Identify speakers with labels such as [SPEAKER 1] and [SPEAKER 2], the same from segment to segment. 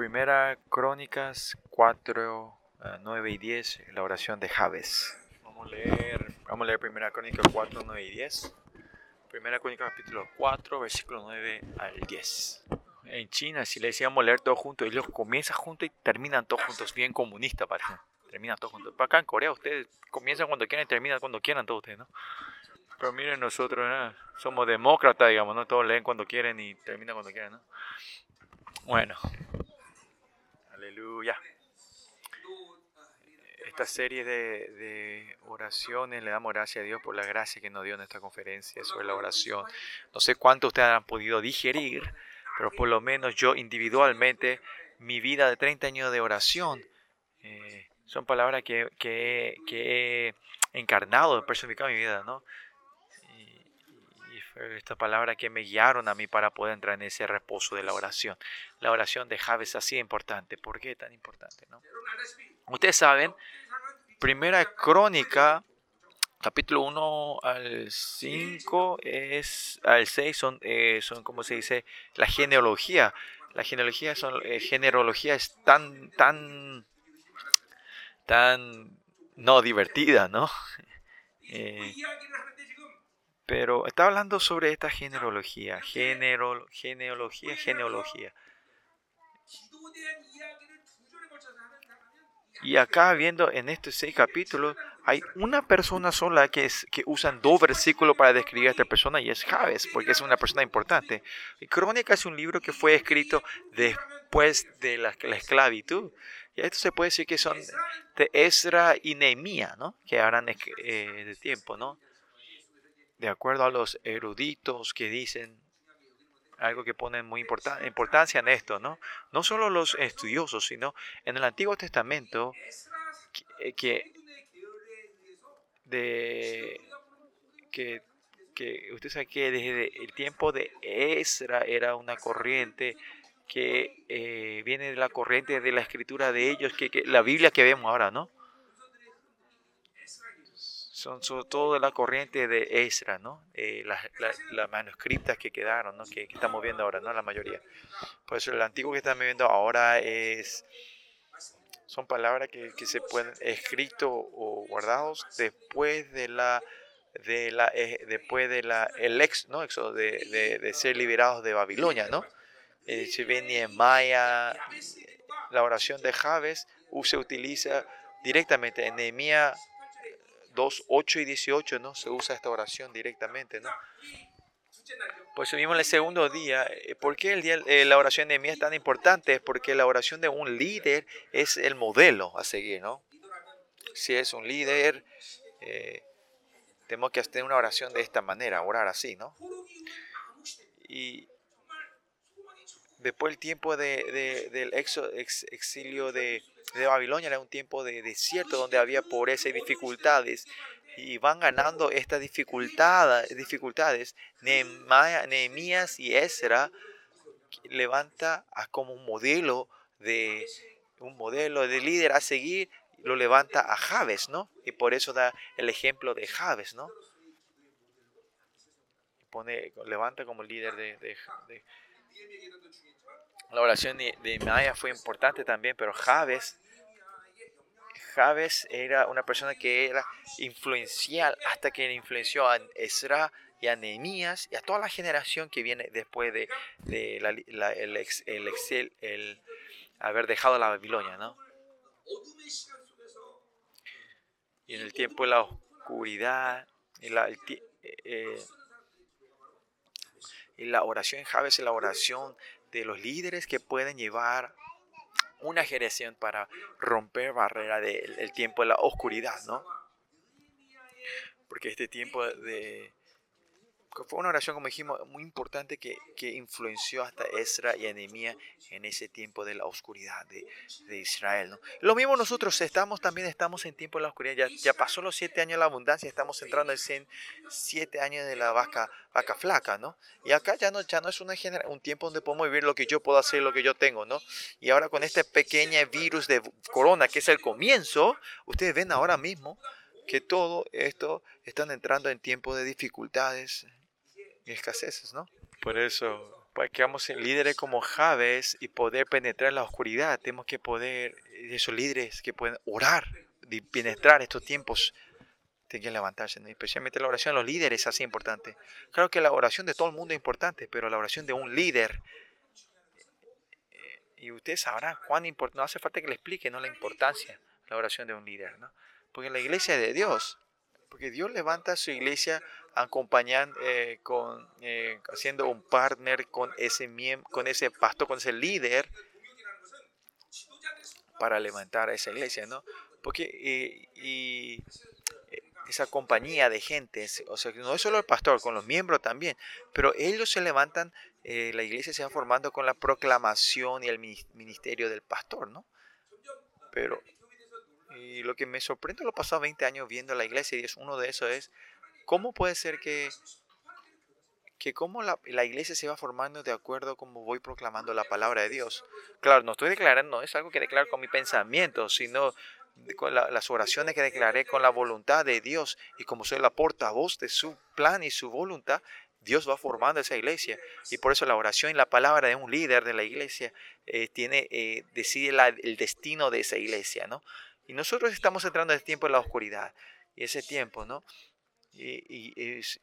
[SPEAKER 1] Primera Crónicas 4, 9 y 10, la oración de Javes. Vamos a leer, vamos a leer Primera Crónica 4, 9 y 10. Primera Crónica capítulo 4, versículo 9 al 10. En China, si le decíamos leer todos juntos, ellos comienzan juntos y terminan todos juntos, bien comunista parece. Terminan todos juntos. Acá en Corea ustedes comienzan cuando quieran y terminan cuando quieran todos ustedes, ¿no? Pero miren nosotros, ¿no? somos demócratas, digamos, ¿no? Todos leen cuando quieren y terminan cuando quieren, ¿no? Bueno. Aleluya. Esta serie de, de, oraciones le damos gracias a Dios por la gracia que nos dio en esta conferencia sobre la oración. No sé cuánto ustedes han podido digerir, pero por lo menos yo individualmente, mi vida de 30 años de oración, eh, son palabras que, que, que, he encarnado, personificado en mi vida, ¿no? Estas palabras que me guiaron a mí para poder entrar en ese reposo de la oración. La oración de Javes así importante. ¿Por qué tan importante? No? Ustedes saben, primera crónica, capítulo 1 al 5, es, al 6 son, eh, son, como se dice, la genealogía. La genealogía, son, eh, generología es tan, tan, tan no divertida, ¿no? Eh, pero está hablando sobre esta generología, genero, genealogía, genealogía. Y acá viendo en estos seis capítulos, hay una persona sola que, es, que usan dos versículos para describir a esta persona y es Javes, porque es una persona importante. Y Crónica es un libro que fue escrito después de la, la esclavitud. Y esto se puede decir que son de Ezra y Nehemías, ¿no? Que harán eh, de tiempo, ¿no? De acuerdo a los eruditos que dicen algo que ponen muy importancia en esto, ¿no? No solo los estudiosos, sino en el Antiguo Testamento, que, eh, de, que, que usted sabe que desde el tiempo de Ezra era una corriente que eh, viene de la corriente de la escritura de ellos, que, que la Biblia que vemos ahora, ¿no? Son sobre todo de la corriente de Ezra, ¿no? Eh, las, manuscritas que quedaron, ¿no? Que, estamos viendo ahora, ¿no? La mayoría. Por eso el antiguo que estamos viendo ahora es, son palabras que, se pueden, escrito o guardados después de la, de la, eh, después de la, el ex, ¿no? Éxodo de, de, ser liberados de Babilonia, ¿no? Eh, se ve Maya, la oración de Javes se utiliza directamente en Nehemías 2, 8 y 18, ¿no? Se usa esta oración directamente, ¿no? Por eso en el segundo día, eh, ¿por qué el día, eh, la oración de Nehemías es tan importante? Es porque la oración de un líder es el modelo a seguir, ¿no? Si es un líder, eh, tenemos que hacer una oración de esta manera, orar así, ¿no? Y después el tiempo de, del exilio de, Babilonia era un tiempo de desierto donde había pobreza y dificultades. Y van ganando estas dificultades. Nehemías y Ezra levanta a como un modelo de un modelo de líder a seguir, lo levanta a Javes, ¿no? Y por eso da el ejemplo de Javes, ¿no? Pone, levanta como líder de, de la oración de, Maya fue importante también, pero Javes, Javes era una persona que era influencial hasta que influenció a Ezra y a Nehemías y a toda la generación que viene después de, el, el, el, haber dejado la Babilonia, ¿no? Y en el tiempo de la oscuridad, la, eh, y la oración en Javes es la oración de los líderes que pueden llevar una generación para romper barrera del tiempo de la oscuridad, ¿no? Porque este tiempo de, fue una oración, como dijimos, muy importante que, que influenció hasta Ezra y Anemía en ese tiempo de la oscuridad de, de, Israel. ¿no? Lo mismo nosotros estamos, también estamos en tiempo de la oscuridad. Ya, ya pasó los siete años de la abundancia, estamos entrando en siete años de la vaca, vaca flaca, ¿no? Y acá ya no, ya no es una un tiempo donde podemos vivir lo que yo puedo hacer, lo que yo tengo, ¿no? Y ahora con este pequeño virus de corona, que es el comienzo, ustedes ven ahora mismo que todo esto están entrando en tiempos de dificultades, escaseces, ¿no? Por eso para que seamos líderes como Javes y poder penetrar la oscuridad, tenemos que poder, esos líderes que pueden orar, y penetrar estos tiempos, tienen que levantarse, especialmente la oración de los líderes es así importante. Claro que la oración de todo el mundo es importante, pero la oración de un líder, eh, y usted sabrá cuán importante, no hace falta que le explique ¿no? la importancia la oración de un líder, ¿no? porque la iglesia es de Dios, porque Dios levanta su iglesia acompañando, eh, con, eh, haciendo un partner con ese, con ese pastor, con ese líder para levantar a esa iglesia, ¿no? Porque y, esa compañía de gente, o sea, no es solo el pastor, con los miembros también, pero ellos se levantan, eh, la iglesia se va formando con la proclamación y el ministerio del pastor, ¿no? Pero y lo que me sorprende los pasados 20 años viendo la iglesia, y es uno de esos, es cómo puede ser que, que cómo la, la, iglesia se va formando de acuerdo a cómo voy proclamando la palabra de Dios. Claro, no estoy declarando, es algo que declaro con mi pensamiento, sino con las oraciones que declaré con la voluntad de Dios. Y como soy la portavoz de su plan y su voluntad, Dios va formando esa iglesia. Y por eso la oración y la palabra de un líder de la iglesia eh, tiene, eh, decide el destino de esa iglesia, ¿no? Y nosotros estamos entrando en el tiempo de la oscuridad. Y ese tiempo, ¿no? Y, y, es,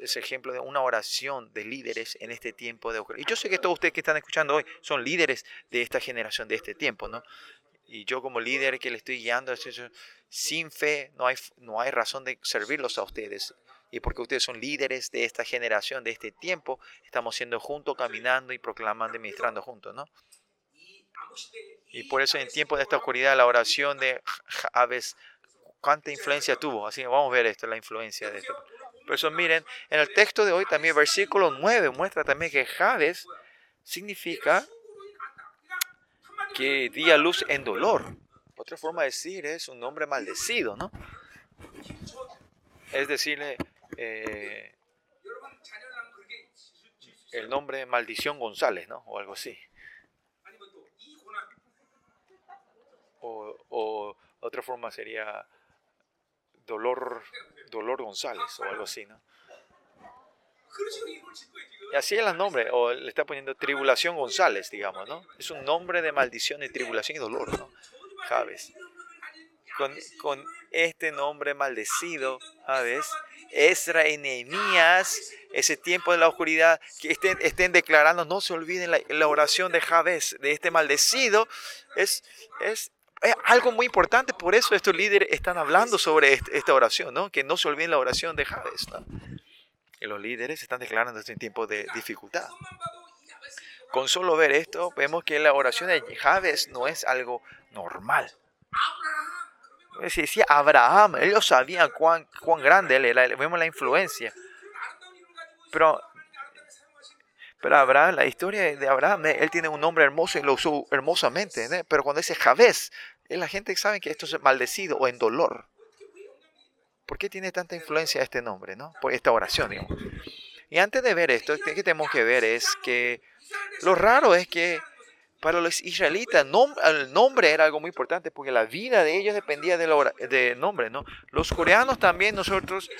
[SPEAKER 1] es ejemplo de una oración de líderes en este tiempo de oscuridad. Y yo sé que todos ustedes que están escuchando hoy son líderes de esta generación, de este tiempo, ¿no? Y yo como líder que le estoy guiando, sin fe no hay, no hay razón de servirlos a ustedes. Y porque ustedes son líderes de esta generación, de este tiempo, estamos siendo juntos, caminando y proclamando y ministrando juntos, ¿no? Y por eso en tiempo de esta oscuridad la oración de Javes, ¿cuánta influencia tuvo? Así que vamos a ver esto, la influencia de esto. Por eso miren, en el texto de hoy también, versículo 9, muestra también que Javes significa que di a luz en dolor. Otra forma de decir es un nombre maldecido, ¿no? Es decirle eh, el nombre Maldición González, ¿no? O algo así. O, otra forma sería Dolor, Dolor González o algo así, ¿no? Y así es el nombre, o le está poniendo Tribulación González, digamos, ¿no? Es un nombre de maldición y tribulación y dolor, ¿no? Javes. Con, con este nombre maldecido, ¿sabes? Esra y Nehemías, ese tiempo de la oscuridad, que estén, estén declarando, no se olviden la, la oración de Javes, de este maldecido, es, es es algo muy importante, por eso estos líderes están hablando sobre esta oración, ¿no? Que no se olviden la oración de Javes, ¿no? Y los líderes están declarando este tiempo de dificultad. Con solo ver esto, vemos que la oración de Javes no es algo normal. Si decía Abraham, ellos sabían cuán, cuán grande él era, vemos la influencia. Pero, pero Abraham, la historia de Abraham, él tiene un nombre hermoso y lo usó hermosamente, pero cuando dice Javés, la gente sabe que esto es maldecido o en dolor. ¿Por qué tiene tanta influencia este nombre, no? Por esta oración, digamos. Y antes de ver esto, ¿qué tenemos que ver? Es que lo raro es que para los israelitas el nombre era algo muy importante porque la vida de ellos dependía del nombre, ¿no? Los coreanos también, nosotros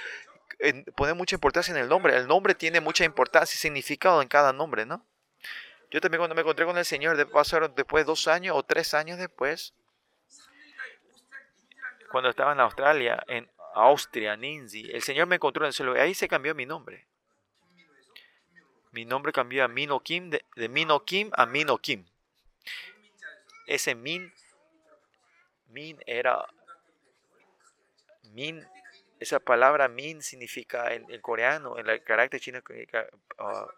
[SPEAKER 1] ponemos mucha importancia en el nombre. El nombre tiene mucha importancia y significado en cada nombre, ¿no? Yo también cuando me encontré con el Señor, de pasaron después dos años o tres años después, cuando estaba en Australia, en Austria, Ninzi, el Señor me encontró en el cielo y ahí se cambió mi nombre. Mi nombre cambió a Mino Kim, de, Mino Kim a Mino Kim. Ese Min, Min era, Min, esa palabra Min significa en, coreano, en el carácter chino, uh,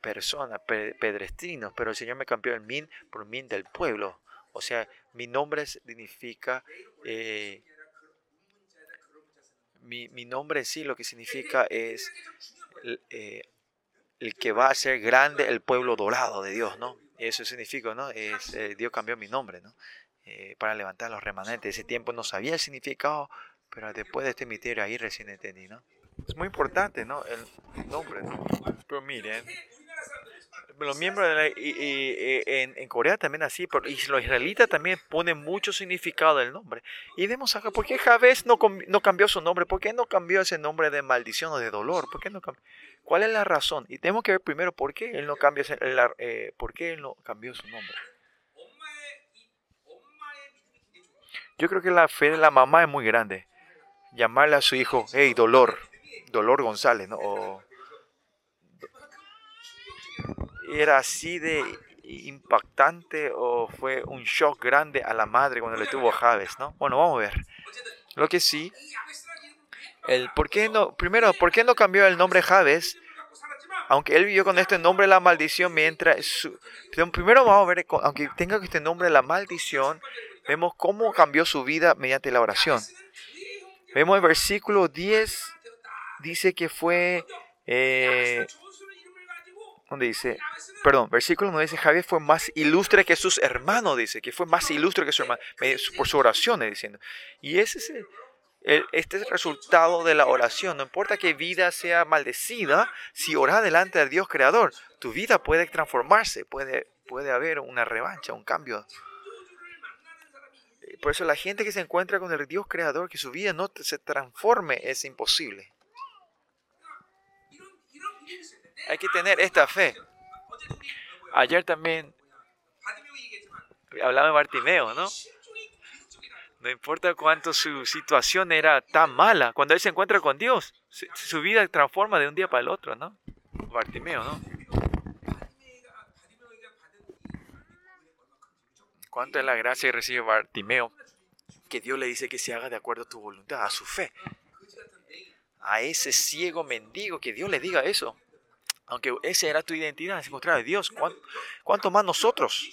[SPEAKER 1] persona, pedrestrino, pero el Señor me cambió el Min por Min del pueblo. O sea, mi nombre significa, eh, mi, nombre en sí lo que significa es eh, el que va a ser grande el pueblo dorado de Dios, ¿no? Eso significa, ¿no? Es, eh, Dios cambió mi nombre, ¿no? para levantar los remanentes. Ese tiempo no sabía el significado, pero después de este misterio ahí recién entendí, ¿no? Es muy importante, ¿no? El nombre, ¿no? Pero miren, los miembros de la, y, en, Corea también así, pero, y los israelitas también ponen mucho significado del nombre. Y vemos acá, ¿por qué Javés no, no cambió su nombre? ¿Por qué no cambió ese nombre de maldición o de dolor? ¿Por qué no ¿Cuál es la razón? Y tenemos que ver primero por qué él no cambió, eh, por qué él no cambió su nombre. Yo creo que la fe de la mamá es muy grande. Llamarle a su hijo, hey, Dolor, Dolor González, ¿no? ¿Era así de impactante o fue un shock grande a la madre cuando le tuvo a Javes, ¿no? Bueno, vamos a ver. Lo que sí, el por qué no, primero, ¿por qué no cambió el nombre Javes? Aunque él vivió con este nombre la maldición mientras su, primero vamos a ver, aunque tenga este nombre la maldición, vemos cómo cambió su vida mediante la oración. Vemos el versículo 10, dice que fue, eh, ¿dónde dice? Perdón, versículo 9 dice, Javier fue más ilustre que sus hermanos, dice, que fue más ilustre que su hermano, por su oración, diciendo. Y ese es el, este es el resultado de la oración. No importa que vida sea maldecida, si oras delante del Dios creador, tu vida puede transformarse, puede, puede haber una revancha, un cambio. Por eso la gente que se encuentra con el Dios creador, que su vida no se transforme, es imposible. Hay que tener esta fe. Ayer también hablaba de Bartimeo, ¿no? No importa cuánto su situación era tan mala, cuando él se encuentra con Dios, su vida transforma de un día para el otro, ¿no? Bartimeo, ¿no? ¿Cuánto es la gracia que recibe Bartimeo? Que Dios le dice que se haga de acuerdo a tu voluntad, a su fe. A ese ciego mendigo, que Dios le diga eso. Aunque esa era tu identidad, se encontraba de Dios. ¿Cuánto, más nosotros?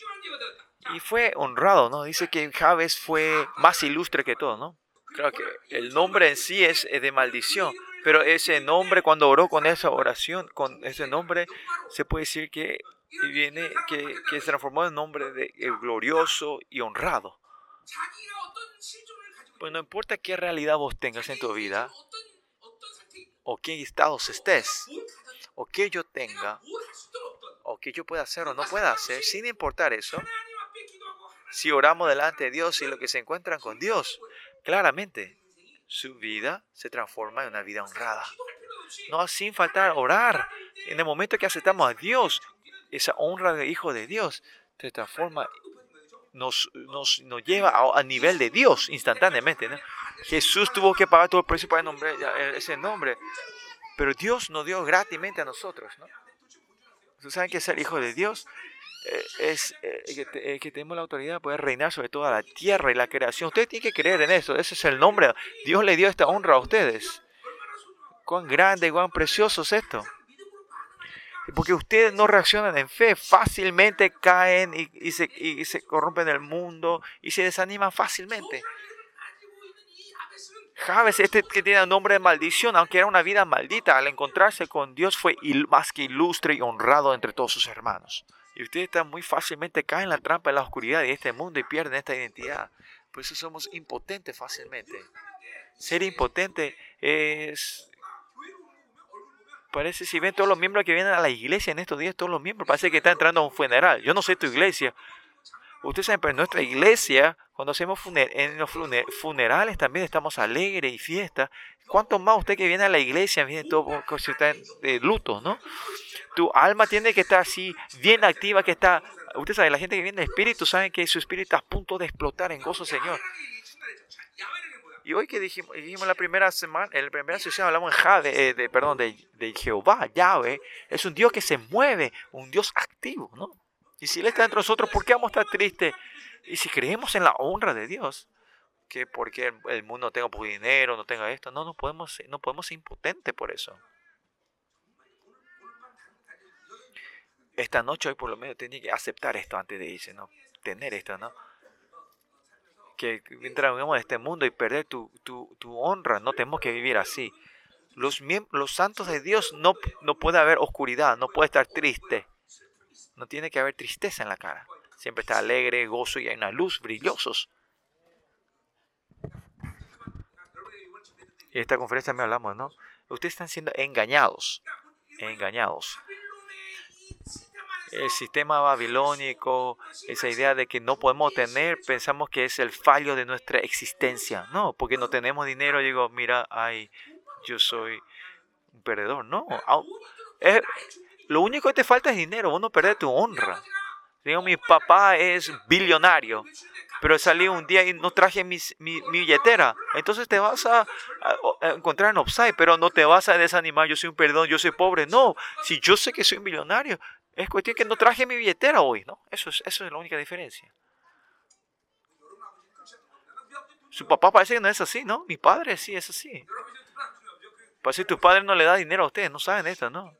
[SPEAKER 1] Y fue honrado, ¿no? Dice que Javes fue más ilustre que todo, ¿no? Claro que el nombre en sí es de maldición, pero ese nombre, cuando oró con esa oración, con ese nombre, se puede decir que viene, que, que se transformó en nombre de glorioso y honrado. Pues no importa qué realidad vos tengas en tu vida, o qué estados estés, o que yo tenga, o que yo pueda hacer o no pueda hacer, sin importar eso, si oramos delante de Dios y lo que se encuentran con Dios, claramente su vida se transforma en una vida honrada. No sin faltar orar. En el momento que aceptamos a Dios, esa honra de hijo de Dios se transforma, nos, nos, nos lleva a, nivel de Dios instantáneamente. Jesús tuvo que pagar todo el precio para nombrar ese nombre. Pero Dios nos dio gratismente a nosotros, ¿no? Ustedes saben que ser hijo de Dios eh, es eh, que, tenemos la autoridad de poder reinar sobre toda la tierra y la creación. Ustedes tienen que creer en eso. Ese es el nombre. Dios le dio esta honra a ustedes. Cuán grande, cuán precioso es esto. Porque ustedes no reaccionan en fe, fácilmente caen y, y, se, y se corrompen el mundo y se desaniman fácilmente. Javes, este que tiene el nombre de maldición, aunque era una vida maldita, al encontrarse con Dios fue más que ilustre y honrado entre todos sus hermanos. Y ustedes están muy fácilmente caen en la trampa de la oscuridad de este mundo y pierden esta identidad. Por eso somos impotentes fácilmente. Ser impotente es... Parece, si ven todos los miembros que vienen a la iglesia en estos días, todos los miembros, parece que están entrando a un funeral. Yo no sé tu iglesia, Ustedes saben, pero en nuestra iglesia, cuando hacemos en los funerales también estamos alegres y fiesta. ¿Cuánto más usted que viene a la iglesia, viene todo está de luto, ¿no? Tu alma tiene que estar así, bien activa, que está... Usted sabe, la gente que viene de espíritu sabe que su espíritu está a punto de explotar en gozo, Señor. Y hoy que dijimos, dijimos la primera semana, en la primera sesión hablamos de, Jave, eh, de perdón, de, de Jehová, Yahweh, es un Dios que se mueve, un Dios activo, ¿no? Y si Él está entre nosotros, ¿por qué vamos a estar tristes? Y si creemos en la honra de Dios, que porque el mundo no tenga dinero, no tenga esto, no, no podemos, no podemos ser impotentes por eso. Esta noche hoy por lo menos tenía que aceptar esto antes de irse, ¿no? Tener esto, ¿no? Que mientras vivimos en este mundo y perder tu, honra, no tenemos que vivir así. Los, los santos de Dios no, no puede haber oscuridad, no puede estar triste no tiene que haber tristeza en la cara. Siempre está alegre, gozo y hay una luz brillosos. Y esta conferencia me hablamos, ¿no? Ustedes están siendo engañados. Engañados. El sistema babilónico, esa idea de que no podemos tener, pensamos que es el fallo de nuestra existencia. No, porque no tenemos dinero. Digo, mira, ay, yo soy un perdedor. No, lo único que te falta es dinero, vos no tu honra. Digo, mi papá es billonario, pero salí un día y no traje mi, billetera. Entonces te vas a, encontrar en upside, pero no te vas a desanimar. Yo soy un perdón, yo soy pobre. No, si yo sé que soy un billonario, es cuestión que no traje mi billetera hoy, ¿no? Eso es, eso es la única diferencia. Su papá parece que no es así, ¿no? Mi padre sí es así. Parece que tu padre no le da dinero a ustedes, no saben esto, ¿no?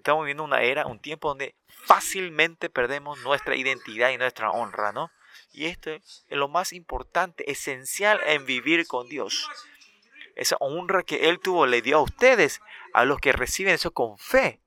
[SPEAKER 1] Estamos viviendo una era, un tiempo donde fácilmente perdemos nuestra identidad y nuestra honra, ¿no? Y esto es lo más importante, esencial en vivir con Dios. Esa honra que Él tuvo le dio a ustedes, a los que reciben eso con fe.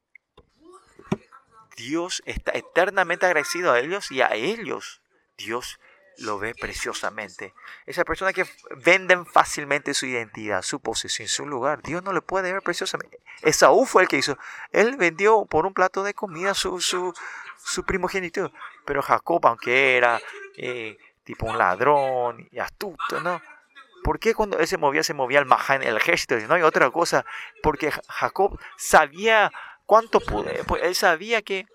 [SPEAKER 1] Dios está eternamente agradecido a ellos y a ellos. Dios lo ve preciosamente. Esa persona que venden fácilmente su identidad, su posesión, su lugar, Dios no le puede ver preciosamente. Esaú fue el que hizo. Él vendió por un plato de comida su, su, su primogenitura. Pero Jacob, aunque era eh, tipo un ladrón y astuto, ¿no? ¿Por qué cuando él se movía, se movía el Mahan, el ejército? No hay otra cosa. Porque Jacob sabía cuánto pude. Pues él sabía que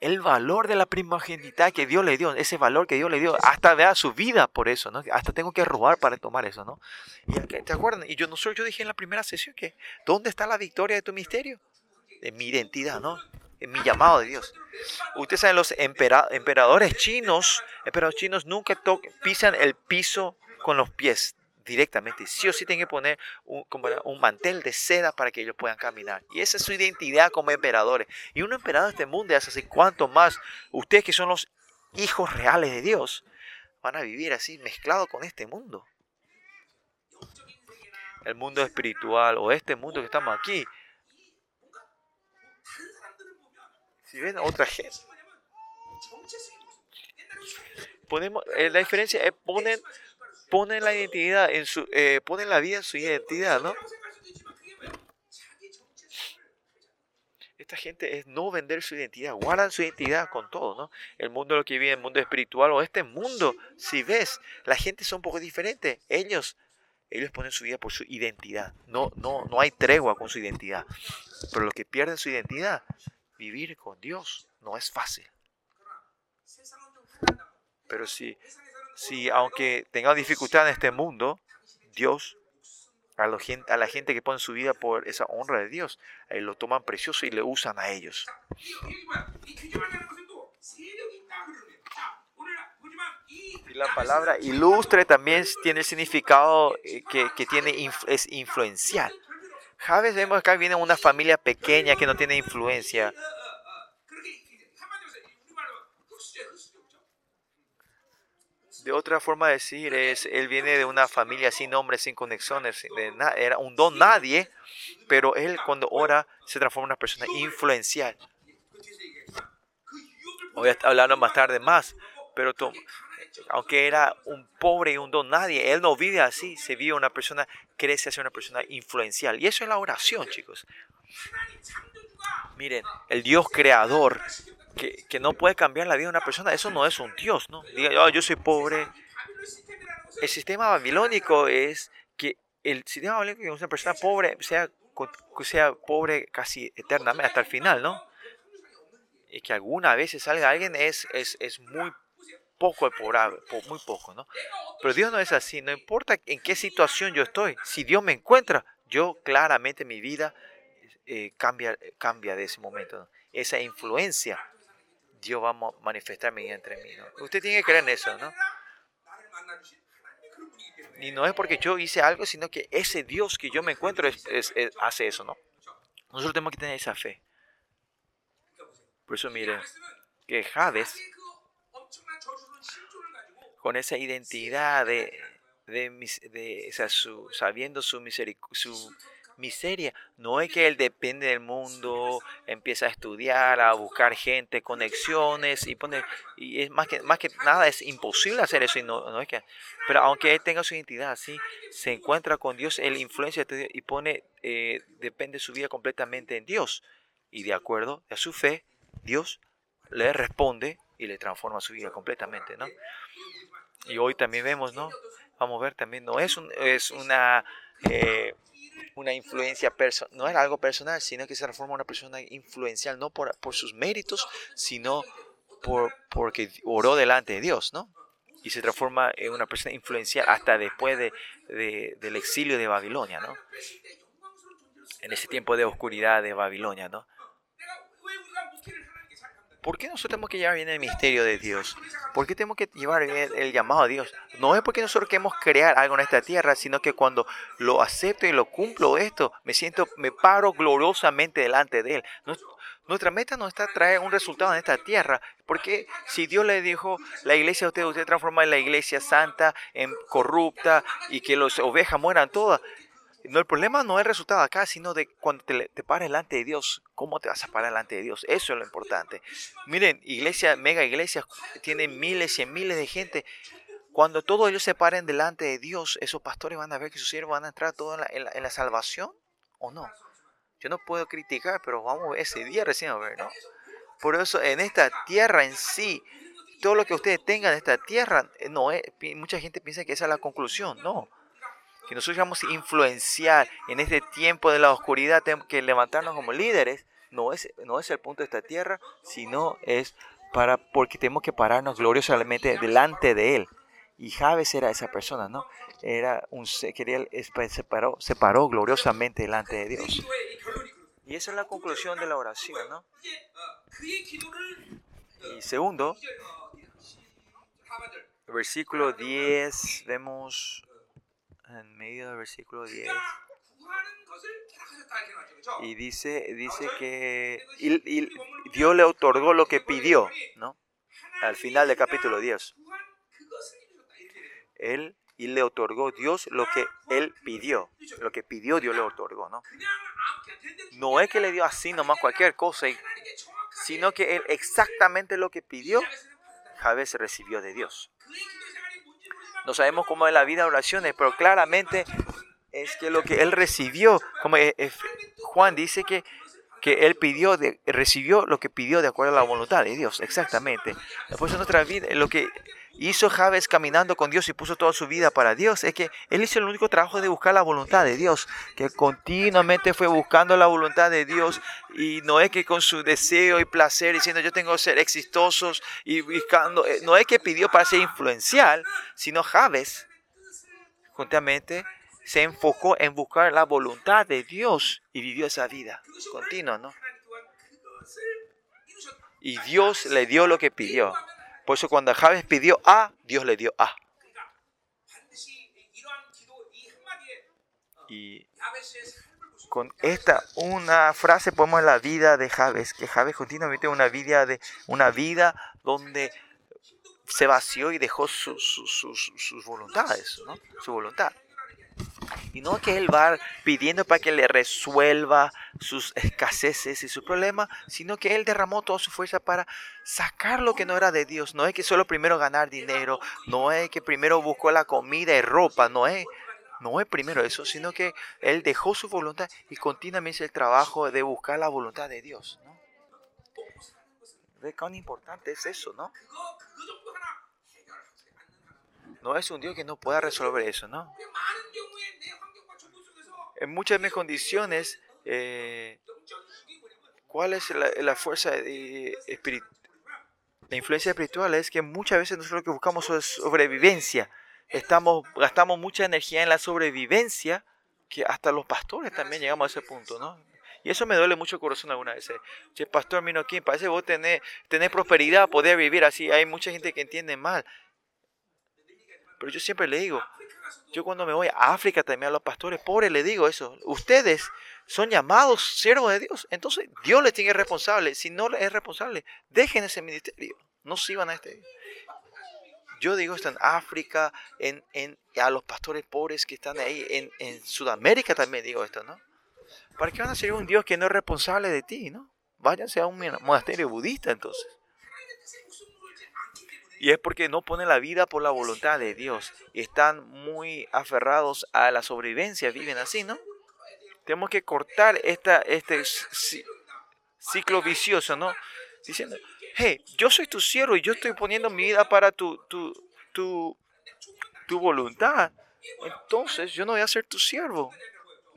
[SPEAKER 1] el valor de la primogenitura que Dios le dio, ese valor que Dios le dio, hasta da su vida por eso, ¿no? Hasta tengo que robar para tomar eso, ¿no? Y, ¿Te acuerdan? Y yo, no yo dije en la primera sesión que, ¿dónde está la victoria de tu misterio? De mi identidad, ¿no? En mi llamado de Dios. Ustedes saben, los emperadores chinos, emperadores chinos nunca pisan el piso con los pies directamente. Sí o sí tienen que poner un, como un mantel de seda para que ellos puedan caminar. Y esa es su identidad como emperadores. Y un emperador de este mundo es así. Cuanto más ustedes que son los hijos reales de Dios van a vivir así mezclado con este mundo. El mundo espiritual o este mundo que estamos aquí. Si ven otra gente. Eh, la diferencia es ponen ponen la identidad en su, eh, la vida en su identidad, ¿no? Esta gente es no vender su identidad, guardan su identidad con todo, ¿no? El mundo lo que vive, el mundo espiritual o este mundo, si ves, la gente son un poco diferente. Ellos, ellos ponen su vida por su identidad. No, no, no hay tregua con su identidad. Pero los que pierden su identidad, vivir con Dios no es fácil. Pero si si aunque tenga dificultad en este mundo, Dios, a, la gente que pone su vida por esa honra de Dios, eh, lo toman precioso y le usan a ellos. Y la palabra ilustre también tiene el significado eh, que, que tiene, es influencial. A veces vemos acá viene una familia pequeña que no tiene influencia. De otra forma de decir es, él viene de una familia sin nombre, sin conexiones, era un don nadie, pero él cuando ora se transforma en una persona influencial. Voy a hablar más tarde más, pero aunque era un pobre y un don nadie, él no vive así, se vive una persona, crece a ser una persona influencial. Y eso es la oración, chicos. Miren, el Dios creador que, no puede cambiar la vida de una persona, eso no es un Dios, ¿no? Diga, yo soy pobre. El sistema babilónico es que el sistema babilónico que una persona pobre sea, sea pobre casi eternamente, hasta el final, ¿no? Y que alguna vez salga alguien es, es, es muy poco el pobre, muy poco, ¿no? Pero Dios no es así, no importa en qué situación yo estoy, si Dios me encuentra, yo claramente mi vida eh, cambia, cambia de ese momento, ¿no? Esa influencia Dios va a manifestar entre mí. Usted tiene que creer en eso, ¿no? Y no es porque yo hice algo, sino que ese Dios que yo me encuentro hace eso, ¿no? Nosotros tenemos que tener esa fe. Por eso miren, que Hades, con esa identidad de, de, de, sabiendo su, su miseria. No es que él depende del mundo, empieza a estudiar, a buscar gente, conexiones y pone y es más que más que nada es imposible hacer eso y no, no es que pero aunque él tenga su identidad así, se encuentra con Dios, él influencia y pone eh, depende su vida completamente en Dios y de acuerdo a su fe, Dios le responde y le transforma su vida completamente, ¿no? Y hoy también vemos, ¿no? Vamos a ver también, no es, un, es una eh, una influencia personal, no es algo personal, sino que se transforma en una persona influencial, no por, por sus méritos, sino por, porque oró delante de Dios, ¿no? Y se transforma en una persona influencial hasta después de, del exilio de Babilonia, ¿no? En ese tiempo de oscuridad de Babilonia, ¿no? ¿Por qué nosotros tenemos que llevar bien el misterio de Dios? ¿Por qué tenemos que llevar bien el llamado a Dios? No es porque nosotros queremos crear algo en esta tierra, sino que cuando lo acepto y lo cumplo esto, me siento, me paro gloriosamente delante de Él. Nuestra meta no está traer un resultado en esta tierra, porque si Dios le dijo, la iglesia de usted, usted transforma en la iglesia santa, en corrupta y que las ovejas mueran todas, no, el problema no es el resultado acá, sino de cuando te, te pares delante de Dios, cómo te vas a parar delante de Dios. Eso es lo importante. Miren, iglesia, mega iglesias, tienen miles y miles de gente. Cuando todos ellos se paren delante de Dios, esos pastores van a ver que sus siervos van a entrar todos en la, en la, salvación o no. Yo no puedo criticar, pero vamos a ver ese día recién a ver, ¿no? Por eso en esta tierra en sí, todo lo que ustedes tengan en esta tierra, no es, mucha gente piensa que esa es la conclusión, no que nosotros vamos a influenciar en este tiempo de la oscuridad, tenemos que levantarnos como líderes, no es, no es el punto de esta tierra, sino es para, porque tenemos que pararnos gloriosamente delante de Él. Y Javes era esa persona, ¿no? Era un, quería, se, paró, se paró gloriosamente delante de Dios. Y esa es la conclusión de la oración, ¿no? Y segundo, versículo 10, vemos en medio del versículo 10. Y dice, dice que Dios le otorgó lo que pidió, ¿no? Al final del capítulo 10. Él y le otorgó Dios lo que él pidió. Lo que pidió Dios le otorgó, ¿no? No es que le dio así nomás cualquier cosa, sino que él exactamente lo que pidió, Javés recibió de Dios. No sabemos cómo es la vida de oraciones, pero claramente es que lo que él recibió, como Juan dice que, que él pidió, de, recibió lo que pidió de acuerdo a la voluntad de Dios, exactamente. Después en nuestra vida, lo que hizo Javes caminando con Dios y puso toda su vida para Dios, es que él hizo el único trabajo de buscar la voluntad de Dios, que continuamente fue buscando la voluntad de Dios y no es que con su deseo y placer diciendo yo tengo que ser exitosos y buscando, eh, no es que pidió para ser influencial, sino Javes continuamente se enfocó en buscar la voluntad de Dios y vivió esa vida continua, ¿no? Y Dios le dio lo que pidió. Por eso cuando Javes pidió A, Dios le dio A. Y con esta una frase ponemos la vida de Javes, que Javes continuamente una vida de una vida donde se vació y dejó sus voluntades, ¿no? su voluntad. Y no que Él va pidiendo para que le resuelva sus escaseces y sus problemas, sino que Él derramó toda su fuerza para sacar lo que no era de Dios. No es que solo primero ganar dinero, no es que primero buscó la comida y ropa, no es, no es primero eso, sino que Él dejó su voluntad y continuamente el trabajo de buscar la voluntad de Dios. ¿no? ¿Ve cuán importante es eso, no? No es un Dios que no pueda resolver eso, ¿no? En muchas de mis condiciones, eh, ¿cuál es la, fuerza de La influencia espiritual es que muchas veces nosotros lo que buscamos es sobrevivencia. Estamos, gastamos mucha energía en la sobrevivencia, que hasta los pastores también llegamos a ese punto, ¿no? Y eso me duele mucho el corazón alguna vez. Che, pastor Minoquín, parece vos tenés, tenés prosperidad, poder vivir así. Hay mucha gente que entiende mal. Pero yo siempre le digo, yo cuando me voy a África también a los pastores pobres le digo eso. Ustedes son llamados siervos de Dios. Entonces Dios les tiene responsable. Si no es responsable, dejen ese ministerio. No sigan a este. Yo digo esto en África, en, en, a los pastores pobres que están ahí, en, en Sudamérica también digo esto, ¿no? ¿Para qué van a ser un Dios que no es responsable de ti, no? Váyanse a un monasterio budista entonces. Y es porque no ponen la vida por la voluntad de Dios. Están muy aferrados a la sobrevivencia, viven así, ¿no? Tenemos que cortar esta, este ciclo vicioso, ¿no? Diciendo, hey, yo soy tu siervo y yo estoy poniendo mi vida para tu, tu, tu, tu voluntad. Entonces yo no voy a ser tu siervo.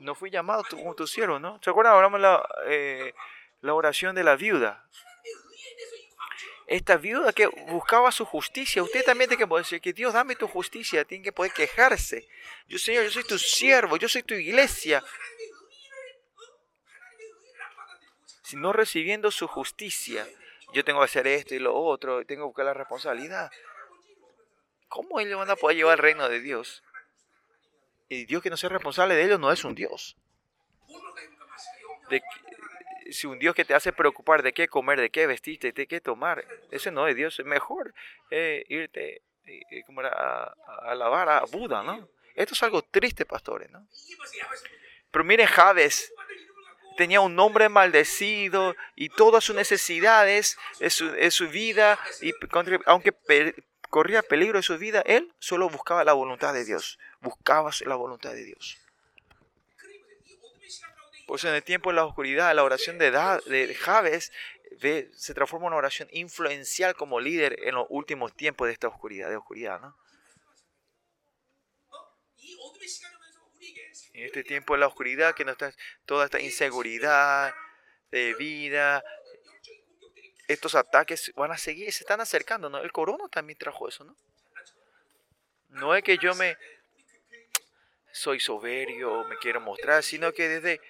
[SPEAKER 1] No fui llamado como tu siervo, ¿no? ¿Se acuerdan? Hablamos la, eh, la oración de la viuda. Esta viuda que buscaba su justicia, usted también tiene que poder decir que Dios dame tu justicia, tiene que poder quejarse. Yo, Señor, yo soy tu siervo, yo soy tu iglesia. Si no recibiendo su justicia, yo tengo que hacer esto y lo otro, tengo que buscar la responsabilidad. ¿Cómo ellos van a poder llevar el reino de Dios? Y Dios que no sea responsable de ellos no es un Dios. Si un Dios que te hace preocupar de qué comer, de qué vestirte, de qué tomar, ese no es Dios. Es mejor eh, irte eh, como a, alabar a Buda, ¿no? Esto es algo triste, pastores, ¿no? Pero miren, Javes tenía un nombre maldecido y todas sus necesidades de su, vida, y aunque corría peligro de su vida, él solo buscaba la voluntad de Dios, buscaba la voluntad de Dios. Pues en el tiempo de la oscuridad, la oración de, de Javes se transforma en una oración influencial como líder en los últimos tiempos de esta oscuridad, de oscuridad, ¿no? En este tiempo de la oscuridad, que no está toda esta inseguridad de vida, estos ataques van a seguir, se están acercando, ¿no? El corona también trajo eso, ¿no? No es que yo me soy soberbio, me quiero mostrar, sino que desde,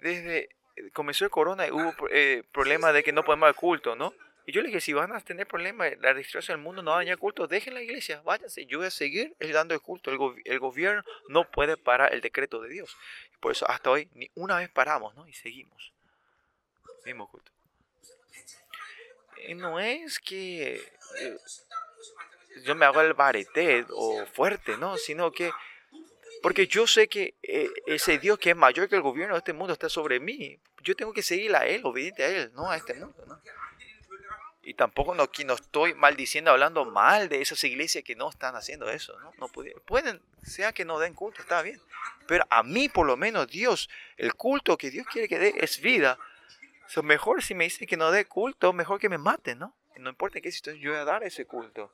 [SPEAKER 1] desde comenzó el corona hubo eh, problemas de que no podemos dar culto, ¿no? Y yo le dije, si van a tener problemas, la destrucción del mundo, no haya culto, dejen la iglesia, váyanse, yo voy a seguir dando el culto. El, gobierno no puede parar el decreto de Dios. Por eso hasta hoy ni una vez paramos, ¿no? Y seguimos. Mismo culto. Y no es que eh, yo me hago el barete o fuerte, ¿no? Sino que porque yo sé que eh, ese Dios que es mayor que el gobierno de este mundo está sobre mí. Yo tengo que seguir a Él, obediente a Él, no a este mundo, ¿no? Y tampoco no, no estoy maldiciendo, hablando mal de esas iglesias que no están haciendo eso. No, no pueden, pueden, sea que no den culto, está bien. Pero a mí, por lo menos, Dios, el culto que Dios quiere que dé es vida. So, mejor si me dicen que no dé culto, mejor que me maten, ¿no? No importa qué situación, yo voy a dar ese culto.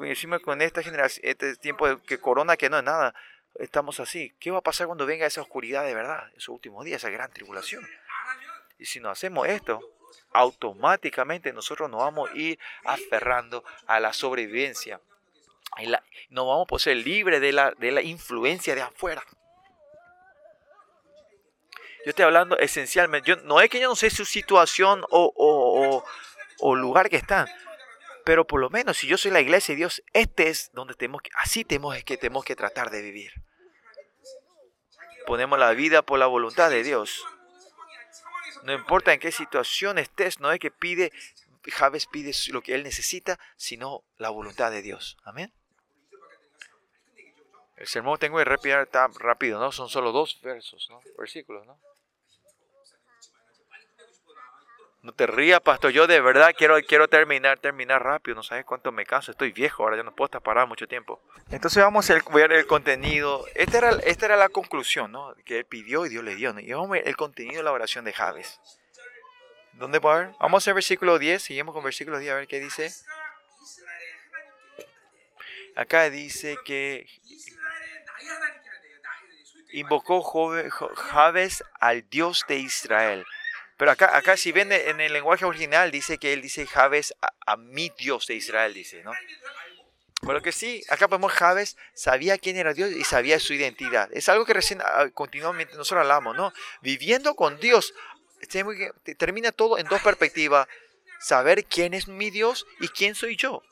[SPEAKER 1] Encima con esta generación, este tiempo de que corona que no es nada, estamos así. ¿Qué va a pasar cuando venga esa oscuridad de verdad, esos últimos días, esa gran tribulación? Y si no hacemos esto, automáticamente nosotros nos vamos a ir aferrando a la sobrevivencia. Y la, nos vamos a ser libres de la, de la influencia de afuera. Yo estoy hablando esencialmente, yo, no es que yo no sé su situación o, o, o, lugar que están, pero por lo menos si yo soy la iglesia de Dios, este es donde tenemos que, así tenemos que, tenemos que tratar de vivir. Ponemos la vida por la voluntad de Dios. No importa en qué situación estés, no es que pide, Javes pide lo que él necesita, sino la voluntad de Dios. Amén. El sermón tengo que repetir tan rápido, ¿no? Son solo dos versos, ¿no? Versículos, ¿no? No te rías, pastor. Yo de verdad quiero, quiero terminar, terminar rápido. No sabes cuánto me canso. Estoy viejo, ahora ya no puedo estar parado mucho tiempo. Entonces vamos a ver el contenido. Esta era, esta era la conclusión, ¿no? Que él pidió y Dios le dio. Y vamos a ver el contenido de la oración de Javes. ¿Dónde va a ver? Vamos a versículo 10. Seguimos con versículo 10 a ver qué dice. Acá dice que invocó Javes al Dios de Israel. Pero acá, acá si ven en el lenguaje original, dice que él dice Javes a, mi Dios de Israel, dice, ¿no? Por que sí, acá podemos Javes sabía quién era Dios y sabía su identidad. Es algo que recién ah, continuamente nosotros hablamos, ¿no? Viviendo con Dios, termina todo en dos perspectivas. Saber quién es mi Dios y quién soy yo.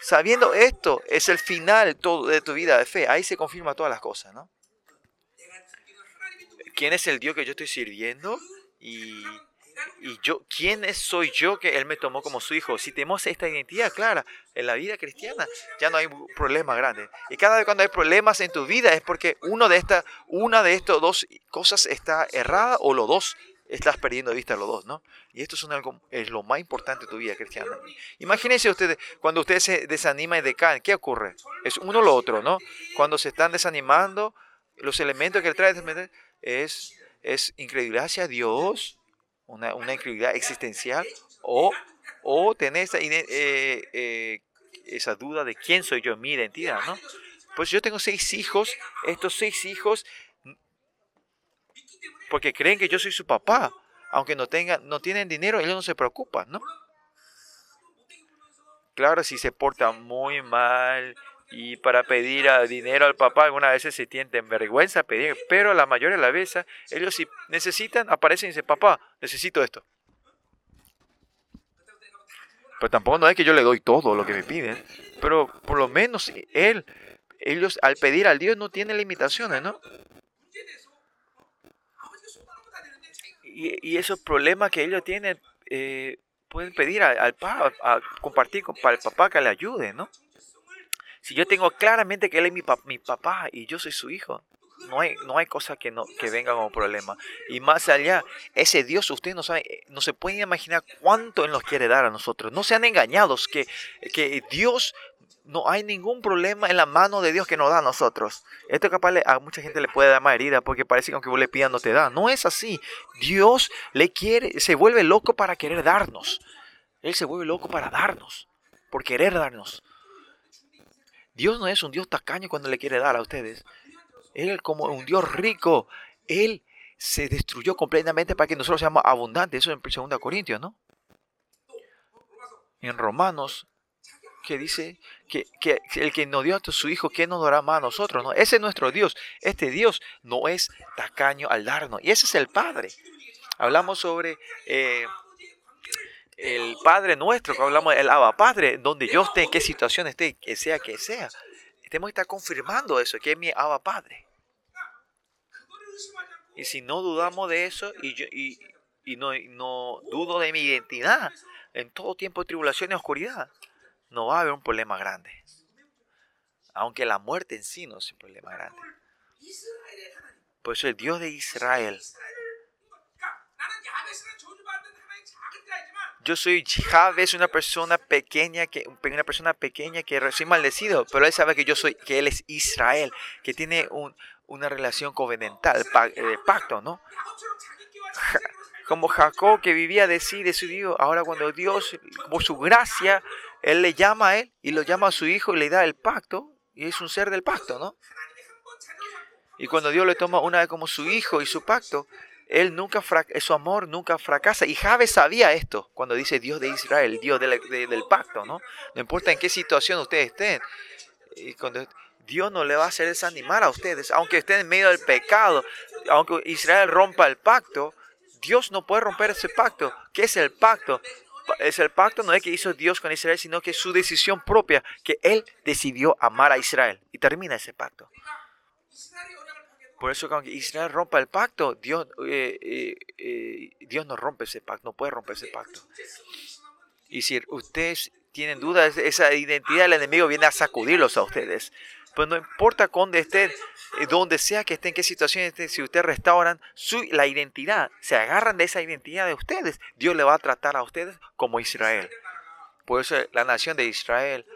[SPEAKER 1] Sabiendo esto, es el final todo de tu vida de fe. Ahí se confirma todas las cosas, ¿no? ¿Quién es el Dios que yo estoy sirviendo? Y, y yo, ¿quién es, soy yo que Él me tomó como su hijo? Si tenemos esta identidad clara en la vida cristiana, ya no hay problema grande. Y cada vez cuando hay problemas en tu vida es porque uno de esta, una de estas dos cosas está errada o los dos estás perdiendo de vista los dos, ¿no? Y esto es, algo, es lo más importante de tu vida cristiana. Imagínense ustedes, cuando ustedes se desaniman y decaen, ¿qué ocurre? Es uno o lo otro, ¿no? Cuando se están desanimando, los elementos que trae es es incredulidad hacia Dios, una, una incredulidad existencial, o, o tener esa, eh, eh, esa duda de quién soy yo, mi identidad, ¿no? Pues yo tengo seis hijos, estos seis hijos Porque creen que yo soy su papá. Aunque no, tengan, no tienen dinero, ellos no se preocupan, ¿no? Claro, si se porta muy mal y para pedir dinero al papá, algunas veces se tienten vergüenza pedir, pero la mayoría de las veces ellos si necesitan, aparecen y dicen, papá, necesito esto. Pero tampoco no es que yo le doy todo lo que me piden, pero por lo menos él, ellos al pedir al Dios no tienen limitaciones, ¿no? Y, esos problemas que ellos tienen, eh, pueden pedir al, al papá, a compartir con el papá que le ayude, ¿no? Si yo tengo claramente que él es mi, mi papá y yo soy su hijo, no hay, no hay cosa que, no, que venga como problema. Y más allá, ese Dios, ustedes no saben, eh, no se pueden imaginar cuánto Él nos quiere dar a nosotros. No sean engañados, que, que Dios, no hay ningún problema en la mano de Dios que nos da a nosotros. Esto capaz a mucha gente le puede dar más herida porque parece que aunque vos le pidas no te da. No es así. Dios le quiere, se vuelve loco para querer darnos. Él se vuelve loco para darnos, por querer darnos. Dios no es un Dios tacaño cuando le quiere dar a ustedes. Él como un Dios rico, Él se destruyó completamente para que nosotros seamos abundantes. Eso en 2 Corintios, ¿no? En Romanos, que dice que, el que nos dio a su Hijo, ¿qué nos dará más a nosotros? ¿no? Ese es nuestro Dios. Este Dios no es tacaño al darnos. Y ese es el Padre. Hablamos sobre eh, el Padre nuestro, que hablamos del Abba Padre, donde yo esté, en qué situación esté, que sea que sea. Tenemos que estar confirmando eso, que es mi Abba Padre. Y si no dudamos de eso y, yo, y, no, no dudo de mi identidad en todo tiempo de tribulación y oscuridad, no va a haber un problema grande. Aunque la muerte en sí no es un problema grande. Por eso el Dios de Israel yo soy Javes, una persona pequeña que una persona pequeña que soy maldecido, pero él sabe que yo soy que él es Israel, que tiene una relación covenantal, de pacto, ¿no? Como Jacob que vivía de sí, de su Dios, ahora cuando Dios, por su gracia, él le llama a él y lo llama a su hijo y le da el pacto y es un ser del pacto, ¿no? Y cuando Dios le toma una vez como su hijo y su pacto, él nunca su amor nunca fracasa. Y Javes sabía esto cuando dice Dios de Israel, Dios del pacto, ¿no? No importa en qué situación ustedes estén. Y cuando Dios no le va a hacer desanimar a ustedes, aunque estén en medio del pecado, aunque Israel rompa el pacto, Dios no puede romper ese pacto. ¿Qué es el pacto? Es el pacto no es que hizo Dios con Israel, sino que es su decisión propia, que Él decidió amar a Israel. Y termina ese pacto. Por eso cuando Israel rompa el pacto, Dios, eh, eh, eh, Dios no rompe ese pacto, no puede romper ese pacto. Y si ustedes tienen dudas, esa identidad del enemigo viene a sacudirlos a ustedes. Pues no importa dónde estén, donde sea que estén, qué situación estén, si ustedes restauran su, la identidad, se agarran de esa identidad de ustedes, Dios le va a tratar a ustedes como Israel. Por eso la nación de Israel,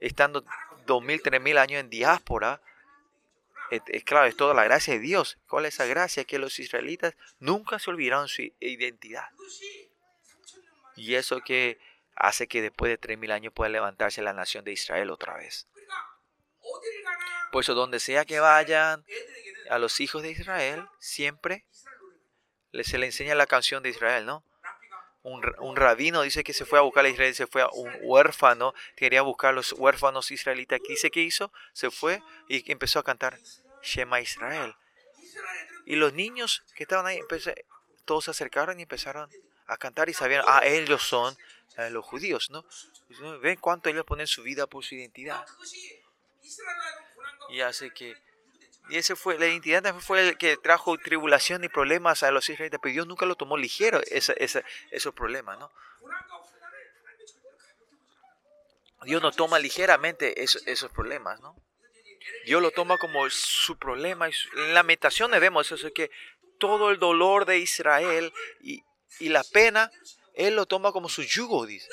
[SPEAKER 1] estando dos mil, tres mil años en diáspora, es, claro, es toda la gracia de Dios. ¿Cuál es esa gracia? Que los israelitas nunca se olvidaron su identidad. Y eso que hace que después de 3.000 años pueda levantarse la nación de Israel otra vez. Por eso donde sea que vayan a los hijos de Israel, siempre se le enseña la canción de Israel, ¿no? Un, rabino dice que se fue a buscar a Israel, se fue a un huérfano, quería buscar a los huérfanos israelitas. ¿Qué dice que hizo? Se fue y empezó a cantar Shema Israel. Y los niños que estaban ahí, todos se acercaron y empezaron a cantar y sabían, ah, ellos son eh, los judíos, ¿no? Ven cuánto ellos ponen su vida por su identidad. Y hace que y ese fue, la identidad fue el que trajo tribulación y problemas a los israelitas, pero Dios nunca lo tomó ligero, ese, esos problemas, ¿no? Dios no toma ligeramente esos problemas, ¿no? Dios lo toma como su problema. En la meditación vemos eso, es que todo el dolor de Israel y, la pena, Él lo toma como su yugo, dice.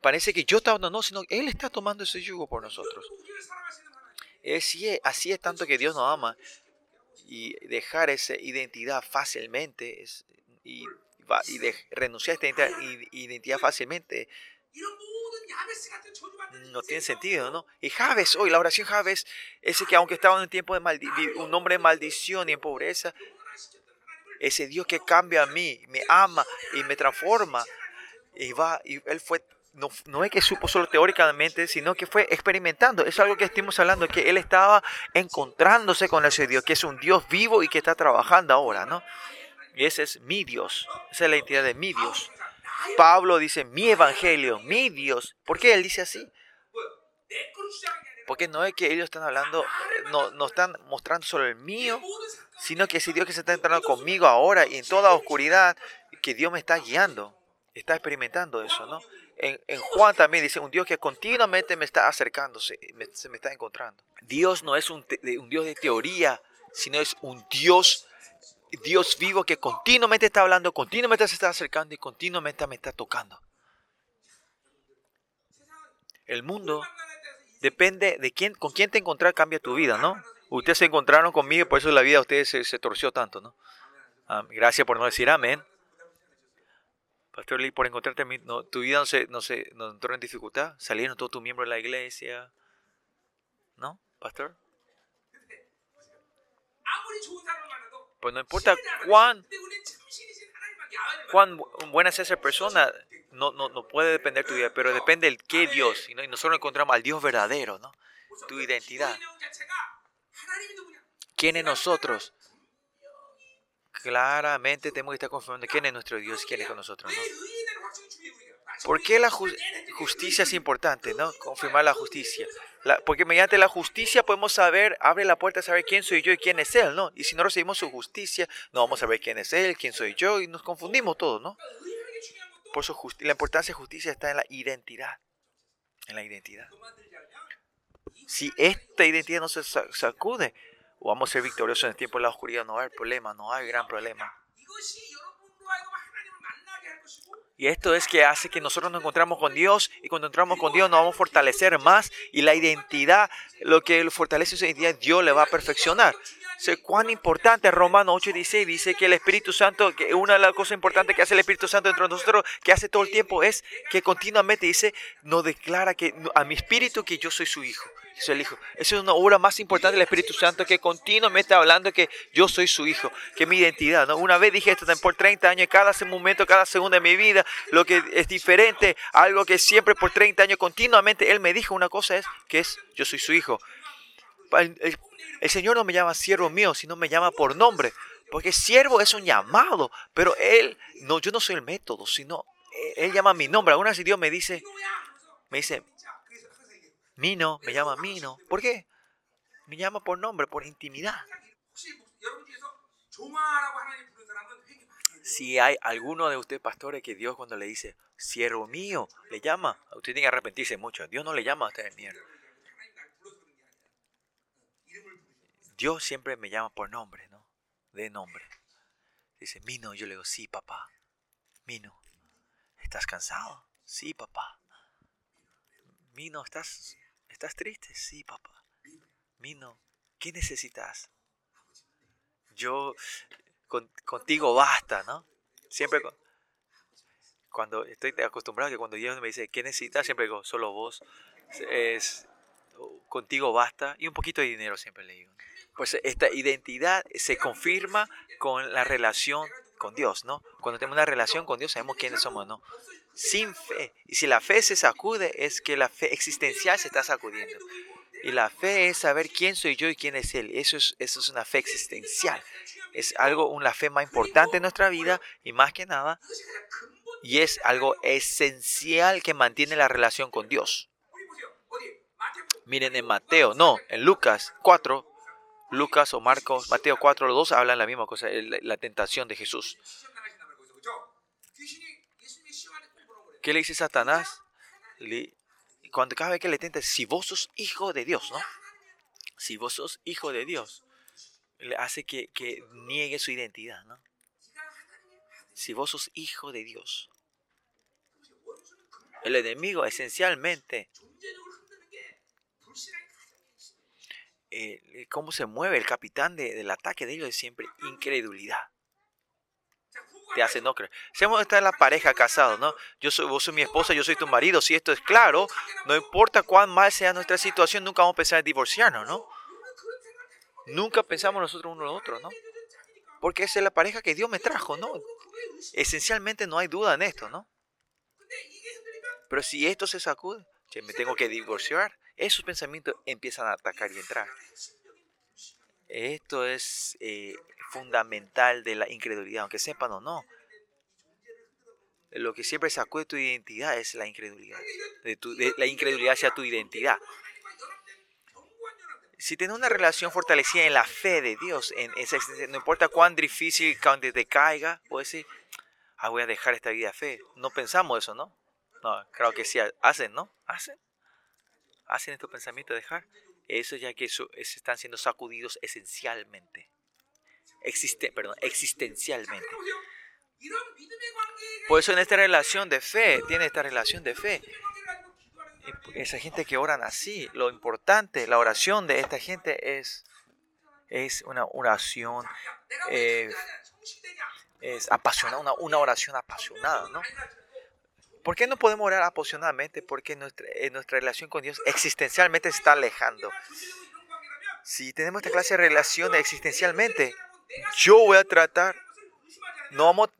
[SPEAKER 1] Parece que yo estaba, no, no, sino Él está tomando ese yugo por nosotros. Es, así es tanto que Dios nos ama y dejar esa identidad fácilmente es, y, y de, renunciar a esta identidad fácilmente no tiene sentido, ¿no? Y Javes, hoy la oración Javes, ese que aunque estaba en un tiempo de un hombre de maldición y en pobreza, ese Dios que cambia a mí, me ama y me transforma. Y va, y él fue, no, no es que supo solo teóricamente, sino que fue experimentando. Es algo que estamos hablando, que él estaba encontrándose con ese Dios, que es un Dios vivo y que está trabajando ahora, ¿no? Y ese es mi Dios, esa es la identidad de mi Dios. Pablo dice, mi evangelio, mi Dios. ¿Por qué él dice así? Porque no es que ellos están hablando, no, no están mostrando solo el mío, sino que ese Dios que se está entrando conmigo ahora y en toda oscuridad, que Dios me está guiando, está experimentando eso, ¿no? En, Juan también dice un Dios que continuamente me está acercándose, se me está encontrando. Dios no es un, un Dios de teoría, sino es un Dios Dios vivo que continuamente está hablando, continuamente se está acercando y continuamente me está tocando. El mundo depende de quién, con quién te encontrar cambia tu vida, ¿no? Ustedes se encontraron conmigo por eso la vida de ustedes se, torció tanto, ¿no? Gracias por no decir amén. Pastor Lee, por encontrarte, no, tu vida no se, no se no entró en dificultad. Salieron todos tus miembros de la iglesia. ¿No, pastor? Pues no importa cuán, cuán buena sea esa persona, no, no, no puede depender tu vida, pero depende del qué Dios. Y, nosotros encontramos al Dios verdadero, ¿no? Tu identidad. ¿Quién es nosotros? Claramente tenemos que estar confirmando quién es nuestro Dios quién es con nosotros, ¿no? ¿Por qué la justicia es importante, no? Confirmar la justicia porque mediante la justicia podemos saber, abre la puerta a saber quién soy yo y quién es Él, ¿no? Y si no recibimos su justicia, no vamos a saber quién es Él, quién soy yo, y nos confundimos todos, ¿no? Por eso la importancia de justicia está en la identidad. En la identidad. Si esta identidad no se sacude, vamos a ser victoriosos en el tiempo de la oscuridad, no hay problema, no hay gran problema. Y esto es que hace que nosotros nos encontramos con Dios y cuando entramos con Dios nos vamos a fortalecer más y la identidad, lo que fortalece esa identidad, Dios le va a perfeccionar. Sé cuán importante Romano 8:16 dice que el Espíritu Santo, que una de las cosas importantes que hace el Espíritu Santo dentro de nosotros, que hace todo el tiempo, es que continuamente dice, nos declara que a mi espíritu que yo soy su hijo Hijo. Esa es una obra más importante del Espíritu Santo que continuamente está hablando que yo soy su Hijo, que mi identidad. ¿no? Una vez dije esto por 30 años, cada momento, cada segundo de mi vida, lo que es diferente, algo que siempre por 30 años continuamente Él me dijo una cosa es que es yo soy su Hijo. El, Señor no me llama siervo mío, sino me llama por nombre. Porque siervo es un llamado, pero Él, no, yo no soy el método, sino Él, llama mi nombre. Algunas si Dios me dice, me dice, Mino, me llama Mino. ¿Por qué? Me llama por nombre, por intimidad. Si hay alguno de ustedes, pastores, que Dios cuando le dice, siervo mío, le llama, usted tiene que arrepentirse mucho. Dios no le llama a usted mierda. Dios siempre me llama por nombre, ¿no? De nombre. Dice, Mino, yo le digo, sí, papá. Mino, ¿estás cansado? Sí, papá. Mino, ¿estás ¿Estás triste? Sí, papá. Mino, ¿qué necesitas? Yo, contigo basta, ¿no? Siempre cuando estoy acostumbrado que cuando Dios me dice, ¿qué necesitas? Siempre digo, solo vos. Es, contigo basta. Y un poquito de dinero siempre le digo. Pues esta identidad se confirma con la relación con Dios, ¿no? Cuando tenemos una relación con Dios sabemos quiénes somos, ¿no? Sin fe. Y si la fe se sacude, es que la fe existencial se está sacudiendo. Y la fe es saber quién soy yo y quién es Él. Eso es, eso es una fe existencial. Es algo, una fe más importante en nuestra vida y más que nada, y es algo esencial que mantiene la relación con Dios. Miren en Mateo, no, en Lucas 4, Lucas o Marcos, Mateo 4, los dos hablan la misma cosa, la tentación de Jesús. ¿Qué le dice Satanás? cuando cada vez que le tenta, si vos sos hijo de Dios, ¿no? Si vos sos hijo de Dios, le hace que, que niegue su identidad, ¿no? Si vos sos hijo de Dios. El enemigo esencialmente eh, cómo se mueve el capitán del ataque de ellos es siempre incredulidad te hace no creer. Estar en la pareja casado, ¿no? Yo soy, vos sos mi esposa, yo soy tu marido. Si esto es claro, no importa cuán mal sea nuestra situación, nunca vamos a pensar en divorciarnos, ¿no? Nunca pensamos nosotros uno al otro, ¿no? porque es la pareja que Dios me trajo, ¿no? Esencialmente no hay duda en esto, ¿no? Pero si esto se sacude, que me tengo que divorciar, esos pensamientos empiezan a atacar y entrar. Esto es eh, fundamental de la incredulidad, aunque sepan o no. Lo que siempre sacude tu identidad es la incredulidad. La incredulidad hacia tu identidad. Si tienes una relación fortalecida en la fe de Dios, en no importa cuán difícil, cuando te caiga, puedes decir, ah, voy a dejar esta vida de fe. No pensamos eso, ¿no? No, creo que sí hacen, ¿no? Hacen. Hacen estos pensamientos de dejar. Eso ya que eso, están siendo sacudidos esencialmente. Existe, perdón, existencialmente. Por eso en esta relación de fe, tiene esta relación de fe. Esa gente que oran así, lo importante, la oración de esta gente es, es una oración eh, es apasionada, una, una oración apasionada, ¿no? ¿Por qué no podemos orar apasionadamente? Porque nuestra, eh, nuestra relación con Dios existencialmente se está alejando. Si tenemos esta clase de relación existencialmente, yo voy a tratar, no vamos,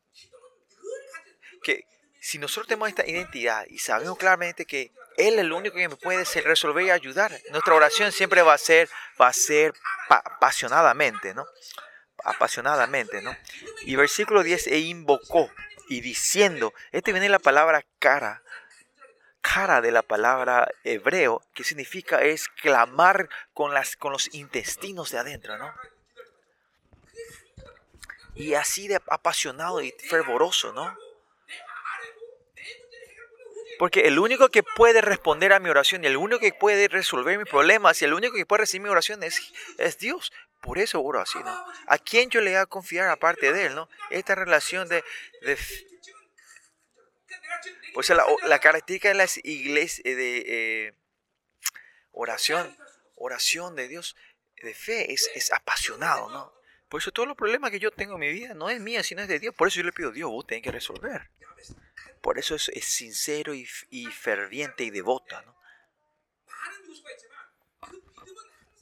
[SPEAKER 1] que si nosotros tenemos esta identidad y sabemos claramente que Él es el único que me puede resolver y ayudar, nuestra oración siempre va a ser, va a ser apasionadamente, ¿no? Apasionadamente, ¿no? Y versículo 10, e invocó y diciendo, este viene la palabra cara, cara de la palabra hebreo, que significa es clamar con, las, con los intestinos de adentro, ¿no? Y así de apasionado y fervoroso, ¿no? Porque el único que puede responder a mi oración y el único que puede resolver mis problemas y el único que puede recibir mi oración es, es Dios. Por eso oro así, ¿no? ¿A quién yo le voy a confiar aparte de Él, ¿no? Esta relación de... de pues la, característica de las iglesias de eh, oración, oración de Dios, de fe, es, es apasionado, ¿no? Por eso todos los problemas que yo tengo en mi vida no es mía, sino es de Dios. Por eso yo le pido a Dios, vos tenés que resolver. Por eso es, sincero y, ferviente y devota, ¿no?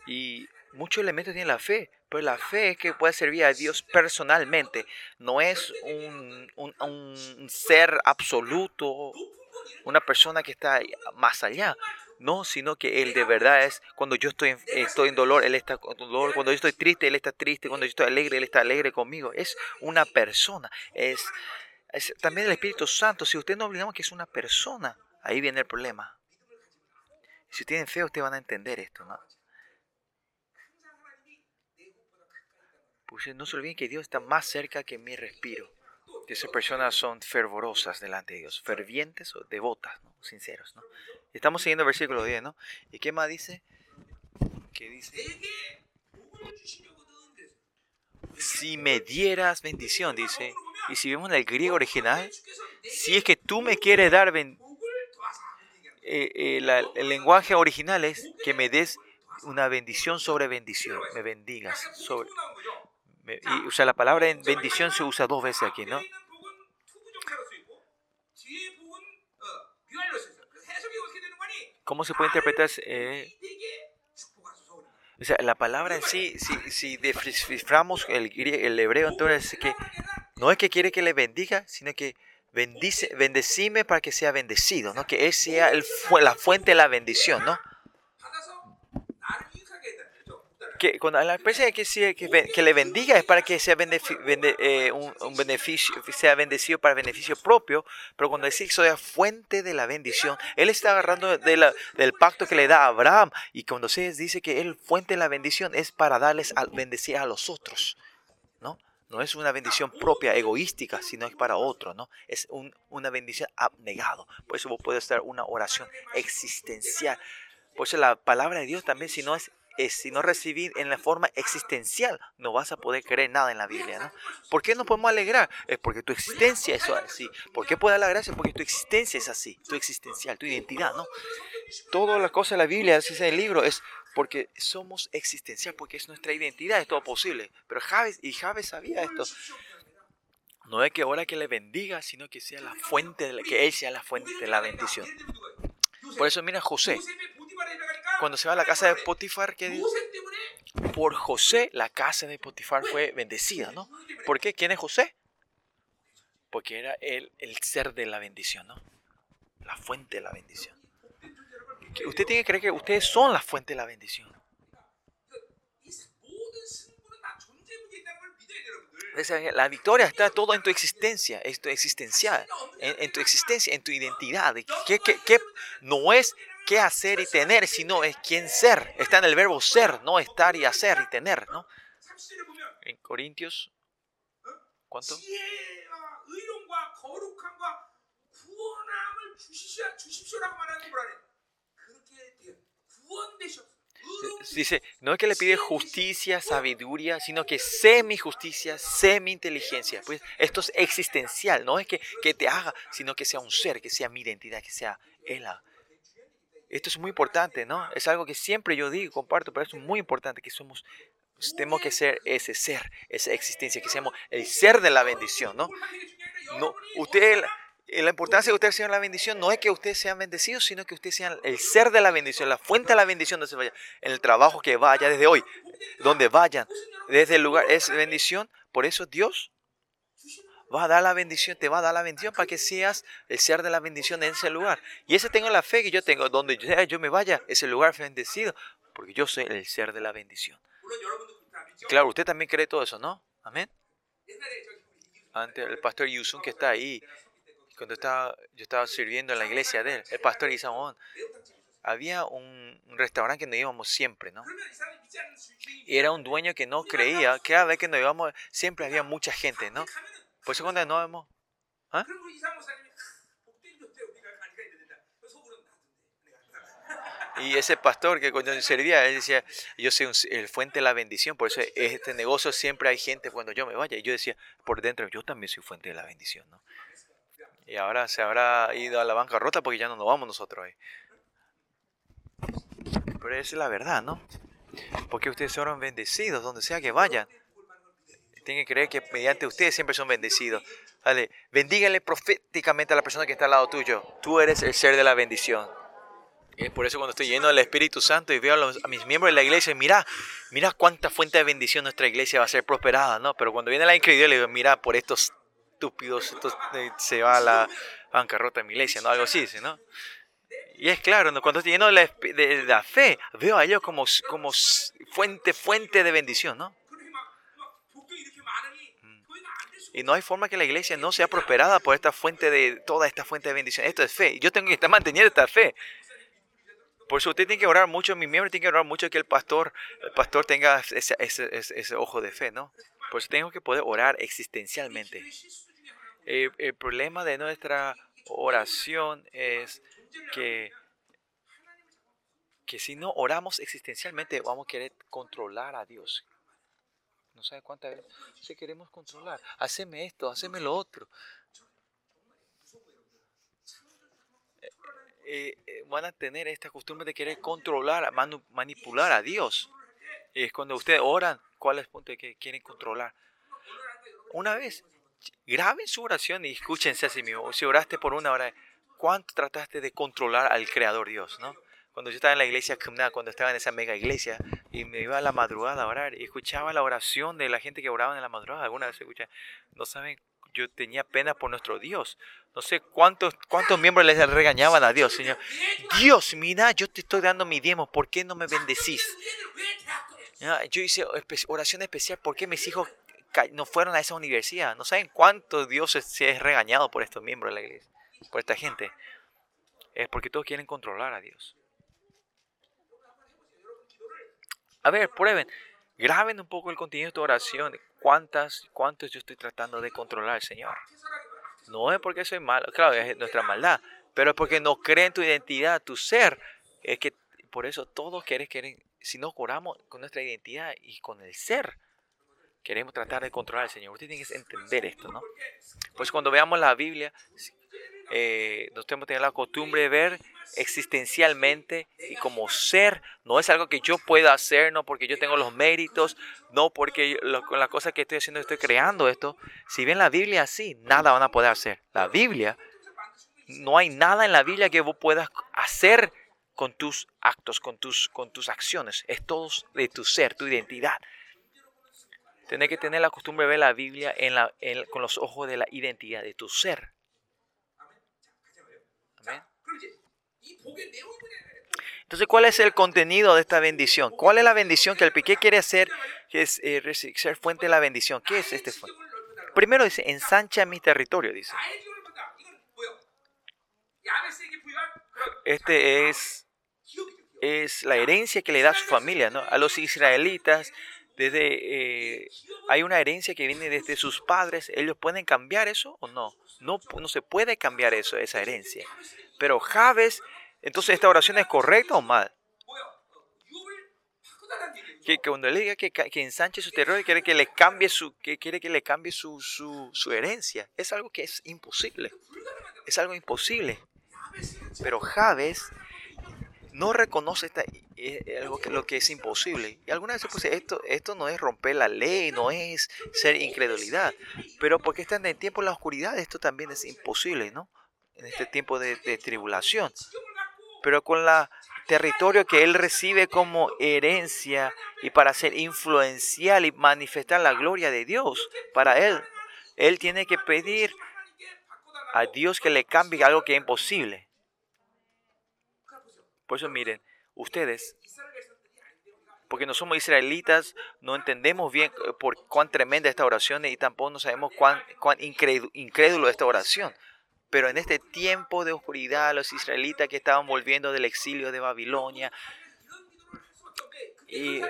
[SPEAKER 1] Y muchos elementos tienen la fe, pero la fe es que puede servir a Dios personalmente. No es un, un, ser absoluto, una persona que está más allá. No, sino que Él de verdad es cuando yo estoy, estoy en dolor, Él está en dolor. Cuando yo estoy triste, Él está triste. Cuando yo estoy alegre, Él está alegre conmigo. Es una persona. Es, es también el Espíritu Santo. Si usted no olvidamos que es una persona, ahí viene el problema. Si tienen fe, ustedes van a entender esto, ¿no? Pues no se olviden que Dios está más cerca que mi respiro. Que esas personas son fervorosas delante de Dios, fervientes o devotas, ¿no? sinceros. ¿no? Estamos siguiendo el versículo 10, ¿no? ¿Y qué más dice? ¿Qué dice? Si me dieras bendición, dice. Y si vemos en el griego original, si es que tú me quieres dar bendición, eh, eh, el lenguaje original es que me des una bendición sobre bendición, me bendigas sobre, y, o sea, la palabra en bendición se usa dos veces aquí, ¿no? ¿Cómo se puede interpretar? Eh? o sea, la palabra en sí, si, si desciframos el, el hebreo, entonces es que no es que quiere que le bendiga, sino que bendice, bendecime para que sea bendecido, ¿no? Que él sea el, la fuente de la bendición, ¿no? Que cuando la empresa que, que, que, le bendiga es para que sea eh, un, beneficio, sea bendecido para beneficio propio, pero cuando dice que soy fuente de la bendición, él está agarrando de la, del pacto que le da a Abraham y cuando se dice que él fuente de la bendición es para darles a bendecir a los otros, ¿no? No es una bendición propia, egoística, sino es para otro, ¿no? Es un, una bendición abnegado. Por eso vos puedes dar una oración existencial. Por eso la palabra de Dios también, si no es es si no recibir en la forma existencial, no vas a poder creer nada en la Biblia, ¿no? ¿Por qué no podemos alegrar? Es porque tu existencia es así. ¿Por qué puede alegrarse? Porque tu existencia es así, tu existencial, tu identidad, ¿no? Todas las cosas de la Biblia, así en el libro, es porque somos existencial, porque es nuestra identidad, es todo posible. Pero Javes, y Javes sabía esto. No es que ahora que le bendiga, sino que sea la fuente, de que Él sea la fuente de la bendición. Por eso mira José, cuando se va a la casa de Potifar, ¿qué dice? por José la casa de Potifar fue bendecida, ¿no? ¿Por qué? ¿Quién es José? Porque era él el ser de la bendición, ¿no? La fuente de la bendición. Usted tiene que creer que ustedes son la fuente de la bendición. La victoria está todo en tu existencia, en tu existencial, en, tu existencia, en tu identidad. ¿Qué, qué, no es qué hacer y tener, sino es quién ser. Está en el verbo ser, no estar y hacer y tener, ¿no? En Corintios, ¿cuánto? Dice, no es que le pide justicia, sabiduría, sino que sé mi justicia, sé mi inteligencia. Pues esto es existencial, no es que, que te haga, sino que sea un ser, que sea mi identidad, que sea él. Esto es muy importante, ¿no? Es algo que siempre yo digo, comparto, pero es muy importante que somos, tenemos que ser ese ser, esa existencia, que seamos el ser de la bendición, ¿no? No, usted la importancia de que ustedes sean la bendición no es que ustedes sean bendecidos, sino que ustedes sean el ser de la bendición, la fuente de la bendición donde se vaya, en el trabajo que vaya desde hoy, donde vayan, desde el lugar, es bendición. Por eso Dios va a dar la bendición, te va a dar la bendición para que seas el ser de la bendición en ese lugar. Y ese tengo la fe que yo tengo, donde yo, yo me vaya, ese lugar bendecido, porque yo soy el ser de la bendición. Claro, usted también cree todo eso, ¿no? Amén. Ante el pastor Yusun que está ahí, cuando estaba, yo estaba sirviendo en la iglesia de él, el pastor Isaón, había un, restaurante que nos íbamos siempre, ¿no? Y era un dueño que no creía, cada vez que nos íbamos, siempre había mucha gente, ¿no? Por eso cuando nos vemos, ¿ah? Y ese pastor que cuando servía, él decía, yo soy el fuente de la bendición, por eso este negocio siempre hay gente cuando yo me vaya. Y yo decía, por dentro, yo también soy fuente de la bendición, ¿no? Y ahora se habrá ido a la bancarrota porque ya no nos vamos nosotros ahí. Pero esa es la verdad, ¿no? Porque ustedes son bendecidos donde sea que vayan. Tienen que creer que mediante ustedes siempre son bendecidos. Vale, bendígale proféticamente a la persona que está al lado tuyo. Tú eres el ser de la bendición. Es por eso cuando estoy lleno del Espíritu Santo y veo a, mis miembros de la iglesia, mira, mira cuánta fuente de bendición nuestra iglesia va a ser prosperada, ¿no? Pero cuando viene la incredulidad, le digo, mira, por estos estúpidos, eh, se va a la bancarrota de mi iglesia, ¿no? Algo así, ¿no? Y es claro, cuando estoy lleno de la, de la, fe, veo a ellos como, como fuente, fuente de bendición, ¿no? Y no hay forma que la iglesia no sea prosperada por esta fuente de, toda esta fuente de bendición. Esto es fe. Yo tengo que estar manteniendo esta fe. Por eso usted tiene que orar mucho, mi miembro tiene que orar mucho que el pastor, el pastor tenga ese, ese, ese ojo de fe, ¿no? Por eso tengo que poder orar existencialmente. Eh, el, problema de nuestra oración es que, que si no oramos existencialmente vamos a querer controlar a Dios. No sabe cuántas veces si queremos controlar. Haceme esto, haceme lo otro. Eh, eh, van a tener esta costumbre de querer controlar, manipular a Dios. Es cuando ustedes oran, ¿cuál es el punto de que quieren controlar? Una vez graben su oración y escúchense a sí mismos. Si oraste por una hora, ¿cuánto trataste de controlar al Creador Dios? ¿no? Cuando yo estaba en la iglesia cuando estaba en esa mega iglesia, y me iba a la madrugada a orar, y escuchaba la oración de la gente que oraba en la madrugada, alguna vez escuché, no saben, yo tenía pena por nuestro Dios. No sé cuántos, cuántos miembros les regañaban a Dios, Señor. Dios, mira, yo te estoy dando mi diezmo, ¿por qué no me bendecís? Yo hice oración especial, ¿por qué mis hijos no fueron a esa universidad. No saben cuánto Dios se es regañado por estos miembros de la iglesia, por esta gente. Es porque todos quieren controlar a Dios. A ver, prueben. Graben un poco el contenido de tu oración. ¿Cuántas, ¿Cuántos yo estoy tratando de controlar Señor? No es porque soy malo, claro, es nuestra maldad, pero es porque no creen tu identidad, tu ser. Es que por eso todos quieren, quieren, si no oramos con nuestra identidad y con el ser, queremos tratar de controlar al Señor. Usted tiene que entender esto, ¿no? Pues cuando veamos la Biblia, eh, nos tenemos que tener la costumbre de ver existencialmente y como ser, no es algo que yo pueda hacer, no porque yo tengo los méritos, no porque con las cosas que estoy haciendo estoy creando esto. Si ven la Biblia así, nada van a poder hacer. La Biblia, no hay nada en la Biblia que vos puedas hacer con tus actos, con tus, con tus acciones. Es todo de tu ser, tu identidad. Tienes que tener la costumbre de ver la Biblia la, con los ojos de la identidad, de tu ser. Entonces, ¿cuál es el contenido de esta bendición? ¿Cuál es la bendición que el piqué quiere hacer, que es eh, ser fuente de la bendición? ¿Qué es este fuente? Primero dice, ensancha mi territorio, dice. Este es, es la herencia que le da a su familia, ¿no? A los israelitas, desde, eh, hay una herencia que viene desde sus padres. ¿Ellos pueden cambiar eso o no? No, no se puede cambiar eso, esa herencia. Pero Javes, entonces esta oración es correcta o mal? que, cuando le diga que, ensanche su territorio quiere que le cambie su que quiere que le cambie su, su, herencia es algo que es imposible es algo imposible pero Javes no reconoce esta, eh, algo que, lo que es imposible. Y algunas veces pues, esto, esto no es romper la ley, no es ser incredulidad, pero porque están en tiempo de la oscuridad, esto también es imposible, ¿no? En este tiempo de, de tribulación. Pero con la territorio que él recibe como herencia y para ser influencial y manifestar la gloria de Dios para él, él tiene que pedir a Dios que le cambie algo que es imposible. Por eso miren, ustedes, porque no somos israelitas, no entendemos bien eh, por cuán tremenda esta oración y tampoco no sabemos cuán, cuán incrédulo esta oración. Pero en este tiempo de oscuridad, los israelitas que estaban volviendo del exilio de Babilonia, y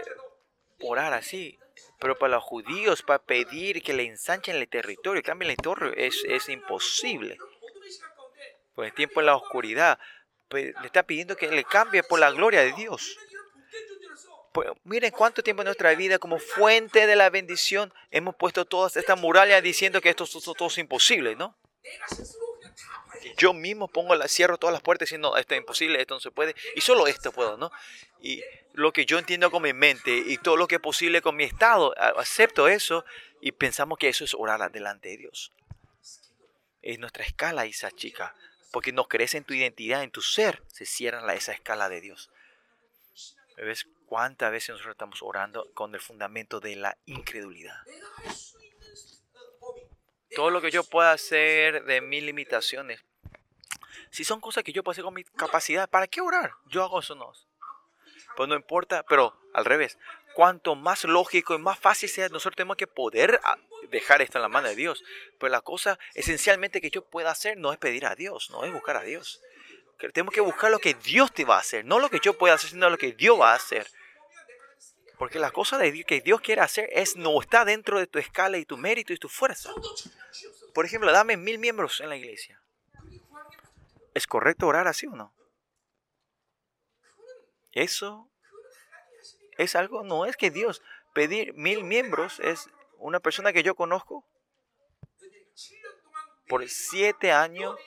[SPEAKER 1] orar así, pero para los judíos, para pedir que le ensanchen el territorio, cambien el territorio, es, imposible. Pues el tiempo de la oscuridad, le está pidiendo que le cambie por la gloria de Dios. Pues, miren cuánto tiempo en nuestra vida como fuente de la bendición hemos puesto todas estas murallas diciendo que esto, es todo imposible, ¿no? Yo mismo pongo la, cierro todas las puertas diciendo esto es imposible, esto no se puede, y solo esto puedo, ¿no? Y lo que yo entiendo con mi mente y todo lo que es posible con mi estado, acepto eso y pensamos que eso es orar delante de Dios. Es nuestra escala esa chica porque no crees en tu identidad, en tu ser, se cierra esa escala de Dios. ¿Ves cuántas veces nosotros estamos orando con el fundamento de la incredulidad? Todo lo que yo pueda hacer de mis limitaciones, si son cosas que yo hacer con mi capacidad, ¿para qué orar? Yo hago eso no. Pues no importa, pero al revés, cuanto más lógico y más fácil sea, nosotros tenemos que poder ah, dejar esto en la mano de Dios. Pero la cosa esencialmente que yo pueda hacer no es pedir a Dios, no es buscar a Dios. Tenemos que buscar lo que Dios te va a hacer, no lo que yo pueda hacer, sino lo que Dios va a hacer. Porque la cosa de que Dios quiere hacer es no está dentro de tu escala y tu mérito y tu fuerza. Por ejemplo, dame mil miembros en la iglesia. ¿Es correcto orar así o no? Eso es algo, no es que Dios pedir mil miembros es una persona que yo conozco. Por siete años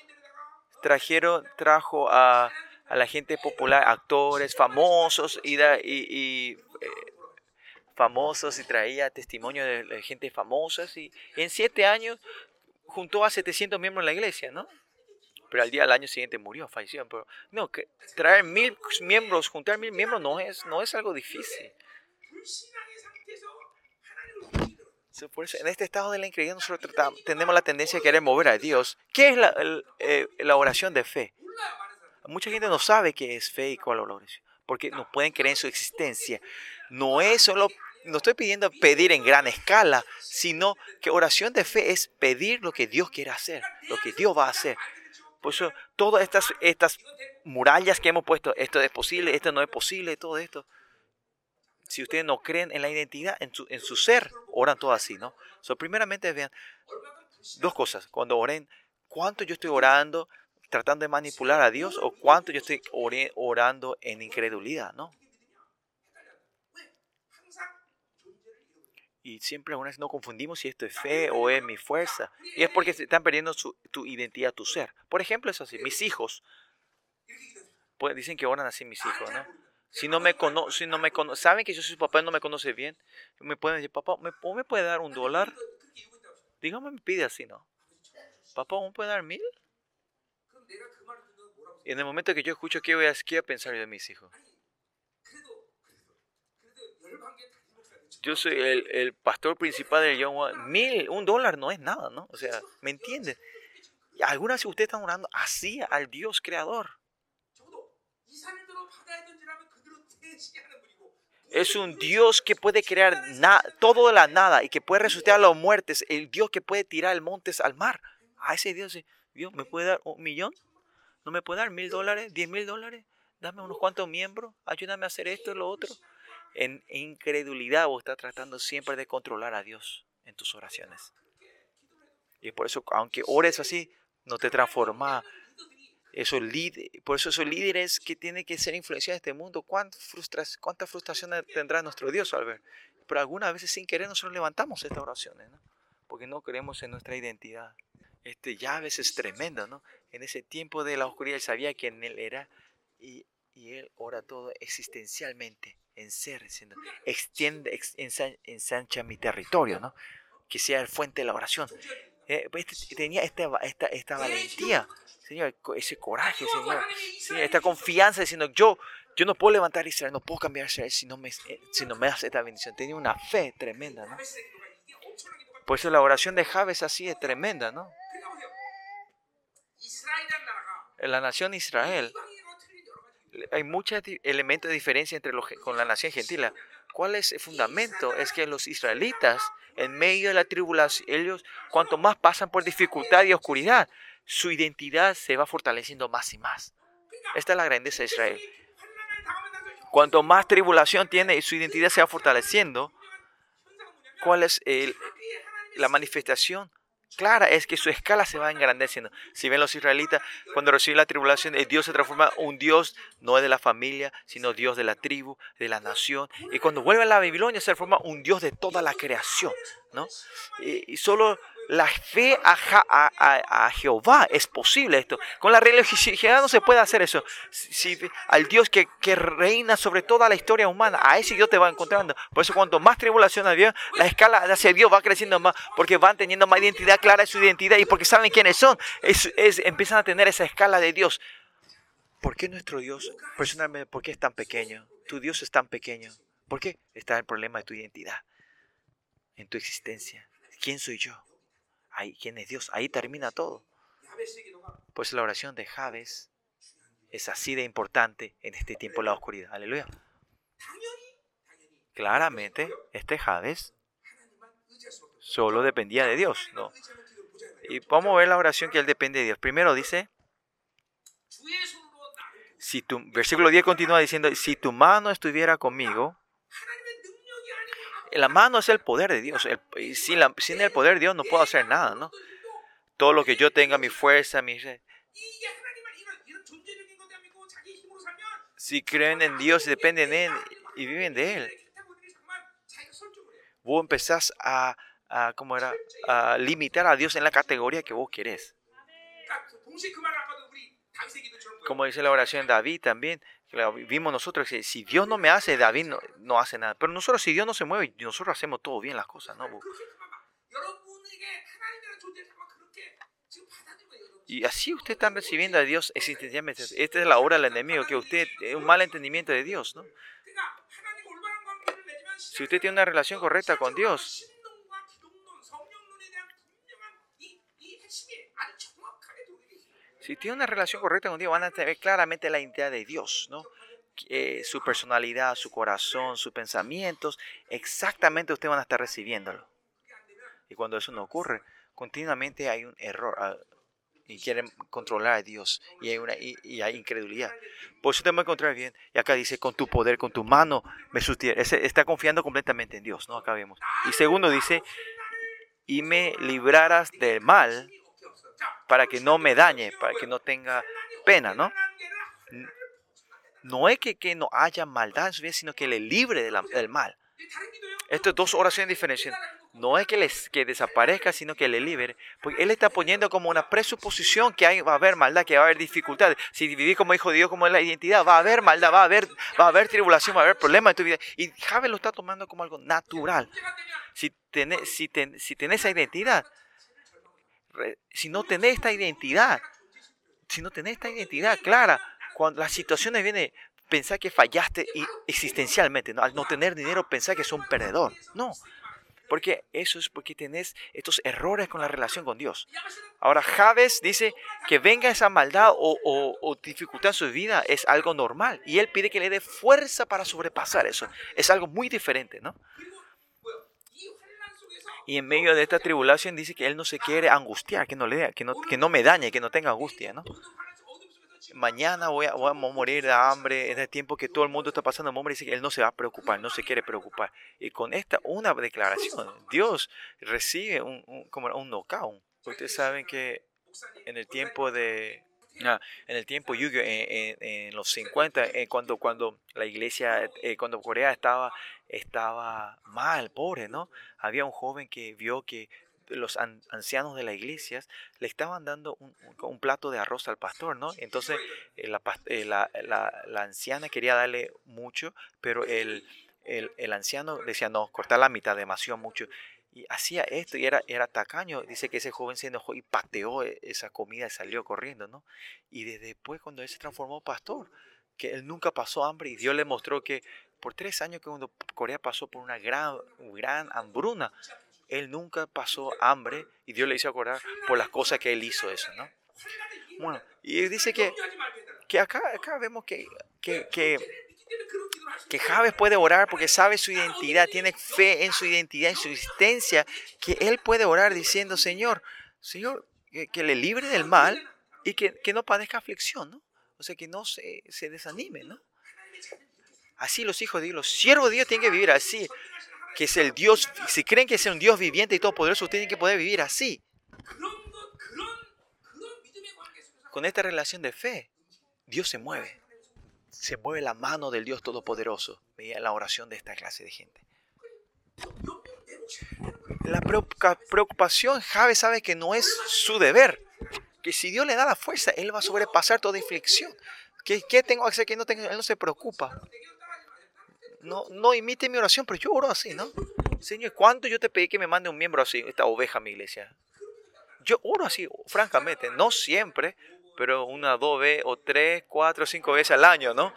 [SPEAKER 1] trajeron, trajo a, la gente popular, actores famosos y, y, eh, famosos y traía testimonio de, gente famosa. Y, en siete años juntó a 700 miembros en la iglesia, ¿no? Pero al día del año siguiente murió, falleció. Pero no, que traer mil miembros, juntar mil miembros no es, no es algo difícil. en este estado de la incredulidad nosotros tenemos la tendencia a querer mover a Dios. ¿Qué es la, eh, la, oración de fe? Mucha gente no sabe qué es fe y cuál es la oración, porque no pueden creer en su existencia. No es solo, no estoy pidiendo pedir en gran escala, sino que oración de fe es pedir lo que Dios quiere hacer, lo que Dios va a hacer. Por eso, todas estas, estas murallas que hemos puesto, esto es posible, esto no es posible, todo esto. Si ustedes no creen en la identidad, en su, en su ser, oran todo así, ¿no? So, primeramente, vean dos cosas. Cuando oren, ¿cuánto yo estoy orando tratando de manipular a Dios o cuánto yo estoy orando en incredulidad, ¿no? Y siempre algunas veces no confundimos si esto es fe o es mi fuerza. Y es porque están perdiendo tu identidad, tu ser. Por ejemplo, es así. Mis hijos. Pues dicen que oran así mis hijos, ¿no? Si no me conocen, si no me cono saben que yo soy su papá y no me conoce bien, me pueden decir, papá, ¿me, ¿me puede dar un dólar? Dígame, me pide así, ¿no? Papá, ¿me puede dar mil? Y en el momento que yo escucho, ¿qué voy a, qué voy a pensar yo de mis hijos? Yo soy el, el pastor principal del John Mil, un dólar no es nada, ¿no? O sea, ¿me entienden? Y algunas de ustedes están orando así al Dios creador. Es un Dios que puede crear todo de la nada y que puede resucitar a los muertos. El Dios que puede tirar el montes al mar. A ese Dios, Dios, ¿me puede dar un millón? ¿No me puede dar mil dólares? ¿Diez mil dólares? Dame unos cuantos miembros. Ayúdame a hacer esto y lo otro. En incredulidad vos estás tratando siempre de controlar a Dios en tus oraciones. Y por eso, aunque ores así, no te transforma esos por eso esos líderes que tienen que ser influenciados en este mundo, ¿cuánta frustración, cuánta frustración tendrá nuestro Dios al ver? Pero algunas veces sin querer nosotros levantamos estas oraciones, ¿no? porque no creemos en nuestra identidad. Este veces es tremendo, ¿no? En ese tiempo de la oscuridad él sabía quién él era y, y él ora todo existencialmente en ser, diciendo, extiende, ensancha mi territorio, ¿no? Que sea el fuente de la oración. Eh, pues, este, tenía esta, esta, esta valentía Señor, ese coraje, Señor, esta confianza diciendo, yo, yo no puedo levantar Israel, no puedo cambiar Israel si no me, eh, si no me das esta bendición. Tenía una fe tremenda, ¿no? Por eso la oración de Javes así es tremenda, ¿no? En la nación Israel hay muchos elementos de diferencia entre los, con la nación gentil. ¿Cuál es el fundamento? Es que los israelitas, en medio de la tribulación, ellos, cuanto más pasan por dificultad y oscuridad, su identidad se va fortaleciendo más y más. Esta es la grandeza de Israel. Cuanto más tribulación tiene y su identidad se va fortaleciendo, ¿cuál es la manifestación? Clara es que su escala se va engrandeciendo. Si ven los israelitas, cuando reciben la tribulación, el Dios se transforma un Dios no de la familia, sino Dios de la tribu, de la nación. Y cuando vuelve a la Babilonia, se transforma un Dios de toda la creación. ¿No? y solo la fe a, Jehová es posible esto. Con la religiosidad no se puede hacer eso. Si, al Dios que, reina sobre toda la historia humana, a ese Dios te va encontrando. Por eso cuanto más tribulación había, la escala hacia Dios va creciendo más, porque van teniendo más identidad clara de su identidad y porque saben quiénes son, es, empiezan a tener esa escala de Dios. ¿Por qué nuestro Dios, personalmente, por qué es tan pequeño? Tu Dios es tan pequeño. ¿Por qué? Está el problema de tu identidad, en tu existencia. ¿Quién soy yo? Ahí, ¿quién es Dios? Ahí termina todo. Pues la oración de Javes es así de importante en este tiempo de la oscuridad. Aleluya. Claramente, este Javes solo dependía de Dios, ¿no? Y vamos a ver la oración que él depende de Dios. Primero dice, versículo 10 continúa diciendo, si tu mano estuviera conmigo, la mano es el poder de Dios. sin, sin, el poder de Dios no puedo hacer nada, ¿no? Todo lo que yo tenga, mi fuerza, mi... Si creen en Dios y dependen de Él y viven de Él, vos empezás a, a, ¿cómo era? a limitar a Dios en la categoría que vos querés. Como dice la oración de David también, vimos nosotros que si Dios no me hace, David no, hace nada. Pero nosotros, si Dios no se mueve, nosotros hacemos todo bien las cosas, ¿no? Y así usted está recibiendo a Dios existencialmente. Esta es la obra del enemigo, que usted es un mal entendimiento de Dios, ¿no? Si usted tiene una relación correcta con Dios, Si tiene una relación correcta con Dios, van a tener claramente la identidad de Dios, ¿no? su personalidad, su corazón, sus pensamientos, exactamente ustedes van a estar recibiéndolo. Y cuando eso no ocurre, continuamente hay un error ah, y quieren controlar a Dios y hay, una, y, hay incredulidad. Por eso tenemos que encontrar bien. Y acá dice, con tu poder, con tu mano, me sustienes. Está confiando completamente en Dios, ¿no? Acá vemos. Y segundo dice, y me librarás del mal para que no me dañe, para que no tenga pena, ¿no? No es que, que no haya maldad en su vida, sino que le libre del mal. Estas dos oraciones diferentes. No es que, les, que desaparezca, sino que le libre. Porque Él está poniendo como una presuposición que hay, va a haber maldad, que va a haber dificultades. Si vivís como hijo de Dios, como es la identidad, va a haber maldad, va a haber, va a haber tribulación, va a haber problemas en tu vida. Y Javi lo está tomando como algo natural. Si tenés, si, si tenés esa identidad, si no tenés esta identidad, si no tenés esta identidad clara, cuando las situaciones vienen, pensar que fallaste existencialmente, ¿no? al no tener dinero, pensar que es un perdedor. No, porque eso es porque tenés estos errores con la relación con Dios. Ahora, Javes dice que venga esa maldad o, o, dificultad en su vida es algo normal. Y él pide que le dé fuerza para sobrepasar eso. Es algo muy diferente, ¿no? Y en medio de esta tribulación dice que él no se quiere angustiar, que no, le, que no, que no me dañe, que no tenga angustia, ¿no? mañana voy a, voy a, morir de hambre, en el tiempo que todo el mundo está pasando hambre, dice que él no se va a preocupar, no se quiere preocupar. Y con esta, una declaración, Dios recibe un, como un knockout. Ustedes saben que en el tiempo de, ah, en el tiempo Yu en, en, los 50, eh, cuando, cuando la iglesia, eh, cuando Corea estaba, estaba mal, pobre, ¿no? Había un joven que vio que los ancianos de la iglesia le estaban dando un, plato de arroz al pastor, ¿no? Entonces eh, eh, la, anciana quería darle mucho, pero el, el, anciano decía, no, cortar la mitad, demasiado mucho. Y hacía esto y era, era tacaño. Dice que ese joven se enojó y pateó e, esa comida y salió corriendo, ¿no? Y desde después, cuando él se transformó pastor, que él nunca pasó hambre y Dios le mostró que por tres años que cuando Corea pasó por una gran, gran hambruna, él nunca pasó hambre y Dios le hizo acordar por las cosas que él hizo eso, ¿no? Bueno, y dice que, que acá, acá vemos que, que, que, que Javes puede orar porque sabe su identidad, tiene fe en su identidad, en su existencia, que él puede orar diciendo, Señor, Señor, que, le libre del mal y que, no padezca aflicción, ¿no? O sea, que no se, se desanime, ¿no? Así los hijos de Dios, los siervos de Dios tienen que vivir así que es el Dios, si creen que es un Dios viviente y todopoderoso, tienen que poder vivir así. Con esta relación de fe, Dios se mueve. Se mueve la mano del Dios Todopoderoso en la oración de esta clase de gente. La preocupación, Javes sabe que no es su deber. Que si Dios le da la fuerza, Él va a sobrepasar toda inflexión. ¿Qué, tengo que hacer que no tenga? Él no se preocupa no, no imite mi oración, pero yo oro así, ¿no? Señor, ¿cuánto yo te pedí que me mande un miembro así, esta oveja a mi iglesia? Yo oro así, francamente, no siempre, pero una, dos veces, o tres, cuatro, cinco veces al año, ¿no?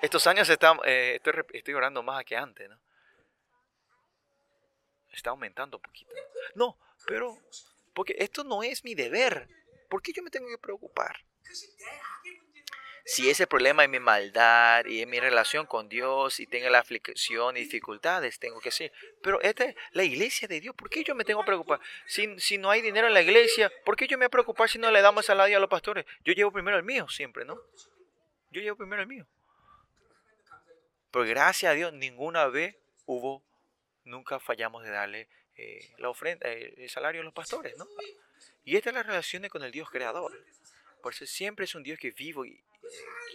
[SPEAKER 1] estos años están, eh, estoy, estoy orando más que antes, ¿no? Está aumentando un poquito. No, pero, porque esto no es mi deber. ¿Por qué yo me tengo que preocupar? Si ese problema es mi maldad y en mi relación con Dios y tengo la aflicción y dificultades, tengo que ser. Pero esta es la iglesia de Dios. ¿Por qué yo me tengo que preocupar? Si, si no hay dinero en la iglesia, ¿por qué yo me voy a preocupar si no le damos salario a los pastores? Yo llevo primero el mío siempre, ¿no? Yo llevo primero el mío. Pero gracias a Dios, ninguna vez hubo, nunca fallamos de darle eh, la ofrenda, eh, el salario a los pastores, ¿no? Y esta es la relación con el Dios creador. Por eso siempre es un Dios que vivo y,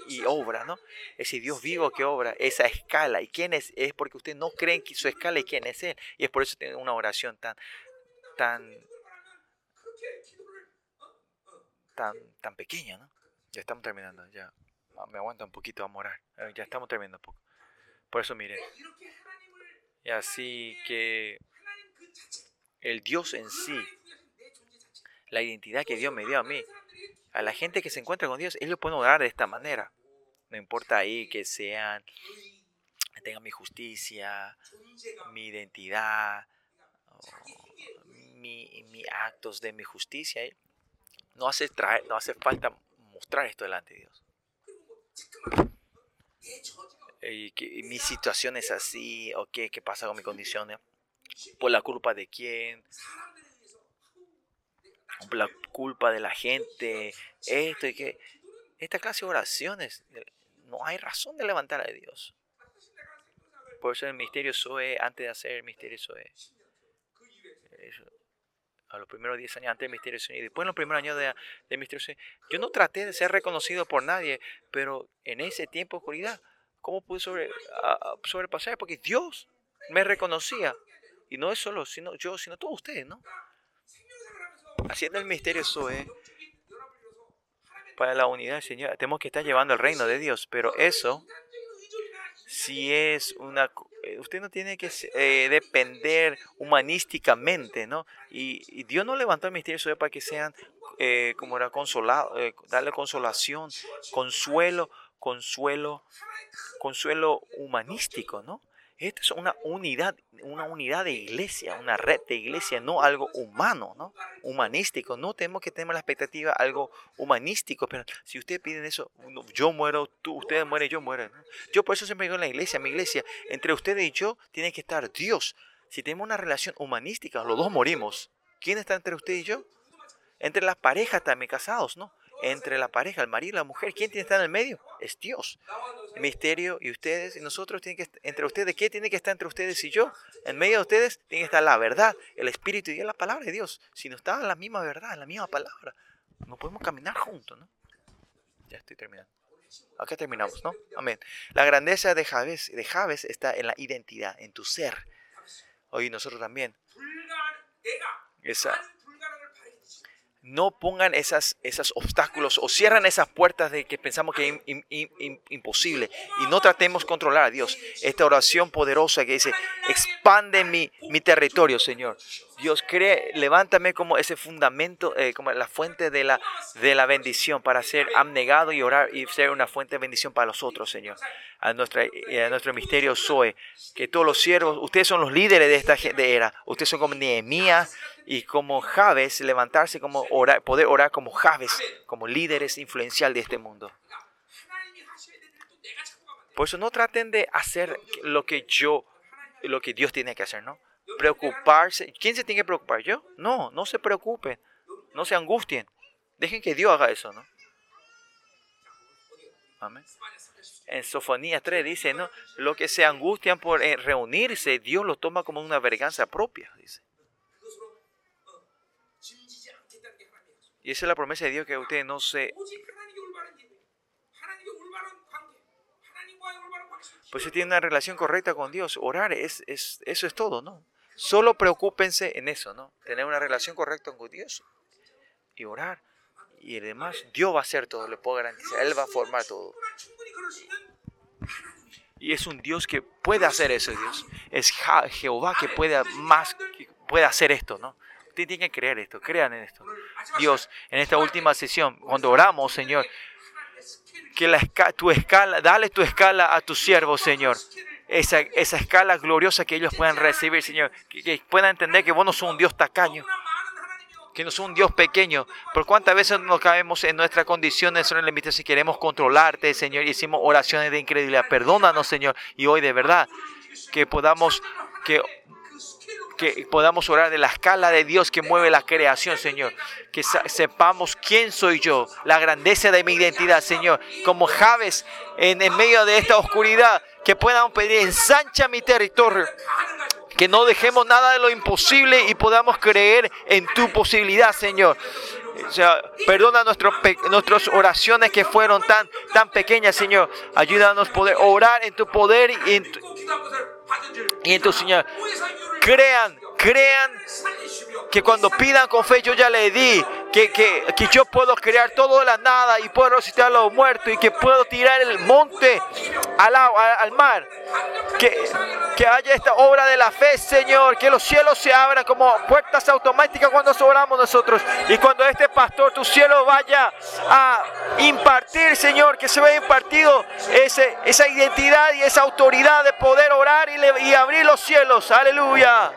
[SPEAKER 1] y obra, ¿no? Ese Dios vivo que obra, esa escala. ¿Y quién es? Es porque usted no cree en su escala y quién es Él. Y es por eso tiene una oración tan, tan, tan, tan pequeña, ¿no? Ya estamos terminando, ya. Ah, me aguanta un poquito a morar. Eh, ya estamos terminando un poco. Por eso, mire. Y así que el Dios en sí, la identidad que Dios me dio a mí, a la gente que se encuentra con Dios, ellos pueden orar de esta manera. No importa ahí que sean, tengan mi justicia, mi identidad, mi, mi, actos de mi justicia. ¿eh? No hace, falta mostrar esto delante de Dios. Y que mi situación es así, o qué, qué pasa con mi condición, por la culpa de quién, la culpa de la gente, esto y que esta clase de oraciones, no hay razón de levantar a Dios. Por eso el misterio Zoe, antes de hacer el misterio Zoe, a los primeros 10 años antes del misterio Zoe, y después en los primeros años del de misterio Zoe, yo no traté de ser reconocido por nadie, pero en ese tiempo de oscuridad, ¿cómo pude sobre, sobrepasar? Porque Dios me reconocía. Y no es solo sino yo, sino todos ustedes, ¿no? Haciendo el misterio Zoe para la unidad del Señor. Tenemos que estar llevando el reino de Dios, pero eso si es una... Eh, usted no tiene que eh, depender humanísticamente, ¿no? Y, Dios no levantó el misterio Zoe para que sean eh, como era consolado, eh, darle consolación, consuelo, consuelo, consuelo humanístico, ¿no? Esto es una unidad, una unidad de iglesia, una red de iglesia, no algo humano, ¿no? Humanístico. No tenemos que tener la expectativa algo humanístico, pero si ustedes piden eso, yo muero, tú, ustedes mueren, yo muero. Yo por eso siempre digo en la iglesia, mi iglesia, entre ustedes y yo tiene que estar Dios. Si tenemos una relación humanística, los dos morimos. ¿Quién está entre usted y yo? Entre las parejas también casados, ¿no? Entre la pareja, el marido y la mujer. ¿Quién tiene que estar en el medio? Es Dios. El misterio y ustedes y nosotros tienen que entre ustedes, ¿qué tiene que estar entre ustedes y yo? En medio de ustedes tiene que estar la verdad, el espíritu y la palabra de Dios. Si no está en la misma verdad, en la misma palabra, no podemos caminar juntos, ¿no? Ya estoy terminando. Acá terminamos, ¿no? Amén. La grandeza de Javes, de Javes está en la identidad, en tu ser. Hoy nosotros también. Esa, no pongan esas, esos obstáculos o cierran esas puertas de que pensamos que es imposible y no tratemos de controlar a Dios. Esta oración poderosa que dice, expande mi, mi territorio, Señor. Dios cree, levántame como ese fundamento, eh, como la fuente de la, de la bendición para ser abnegado y orar y ser una fuente de bendición para los otros, Señor. A, nuestra, eh, a nuestro misterio Zoe, que todos los siervos, ustedes son los líderes de esta era, ustedes son como Nehemías y como Javes, levantarse como orar, poder orar como Javes, como líderes influencial de este mundo. Por eso no traten de hacer lo que yo, lo que Dios tiene que hacer, ¿no? preocuparse. ¿Quién se tiene que preocupar? ¿Yo? No, no se preocupen. No se angustien. Dejen que Dios haga eso, ¿no? Amén. En Sofonía 3 dice, ¿no? Lo que se angustian por eh, reunirse, Dios lo toma como una verganza propia, dice. Y esa es la promesa de Dios que ustedes no se... Pues si tienen una relación correcta con Dios, orar es, es, eso es todo, ¿no? Solo preocúpense en eso, ¿no? Tener una relación correcta con Dios y orar. Y además, Dios va a hacer todo, le puedo garantizar. Él va a formar todo. Y es un Dios que puede hacer eso, Dios. Es Jehová que puede más, que puede hacer esto, ¿no? Ustedes tienen que creer esto, crean en esto. Dios, en esta última sesión, cuando oramos, Señor, que la, tu escala, dale tu escala a tu siervo, Señor esa, esa escala gloriosa que ellos puedan recibir, Señor. Que, puedan entender que vos no sos un Dios tacaño, que no sos un Dios pequeño. Por cuántas veces nos caemos en nuestras condiciones, Señor, en si queremos controlarte, Señor, y hicimos oraciones de incredulidad. Perdónanos, Señor, y hoy de verdad que podamos que que podamos orar de la escala de Dios que mueve la creación, Señor. Que sepamos quién soy yo, la grandeza de mi identidad, Señor. Como Javes en, medio de esta oscuridad, que puedan pedir, ensancha mi territorio. Que no dejemos nada de lo imposible y podamos creer en tu posibilidad, Señor. Perdona nuestros, nuestras oraciones que fueron tan, tan pequeñas, Señor. Ayúdanos a poder orar en tu poder y en tu, y en tu Señor. Crean, crean que cuando pidan con fe yo ya le di, que, que, que, yo puedo crear todo de la nada y puedo resucitar a los muertos y que puedo tirar el monte al, al mar. Que, que haya esta obra de la fe, Señor, que los cielos se abran como puertas automáticas cuando sobramos nosotros. Y cuando este pastor, tu cielo, vaya a impartir, Señor, que se vea impartido ese, esa identidad y esa autoridad de poder orar y, y abrir los cielos. Aleluya.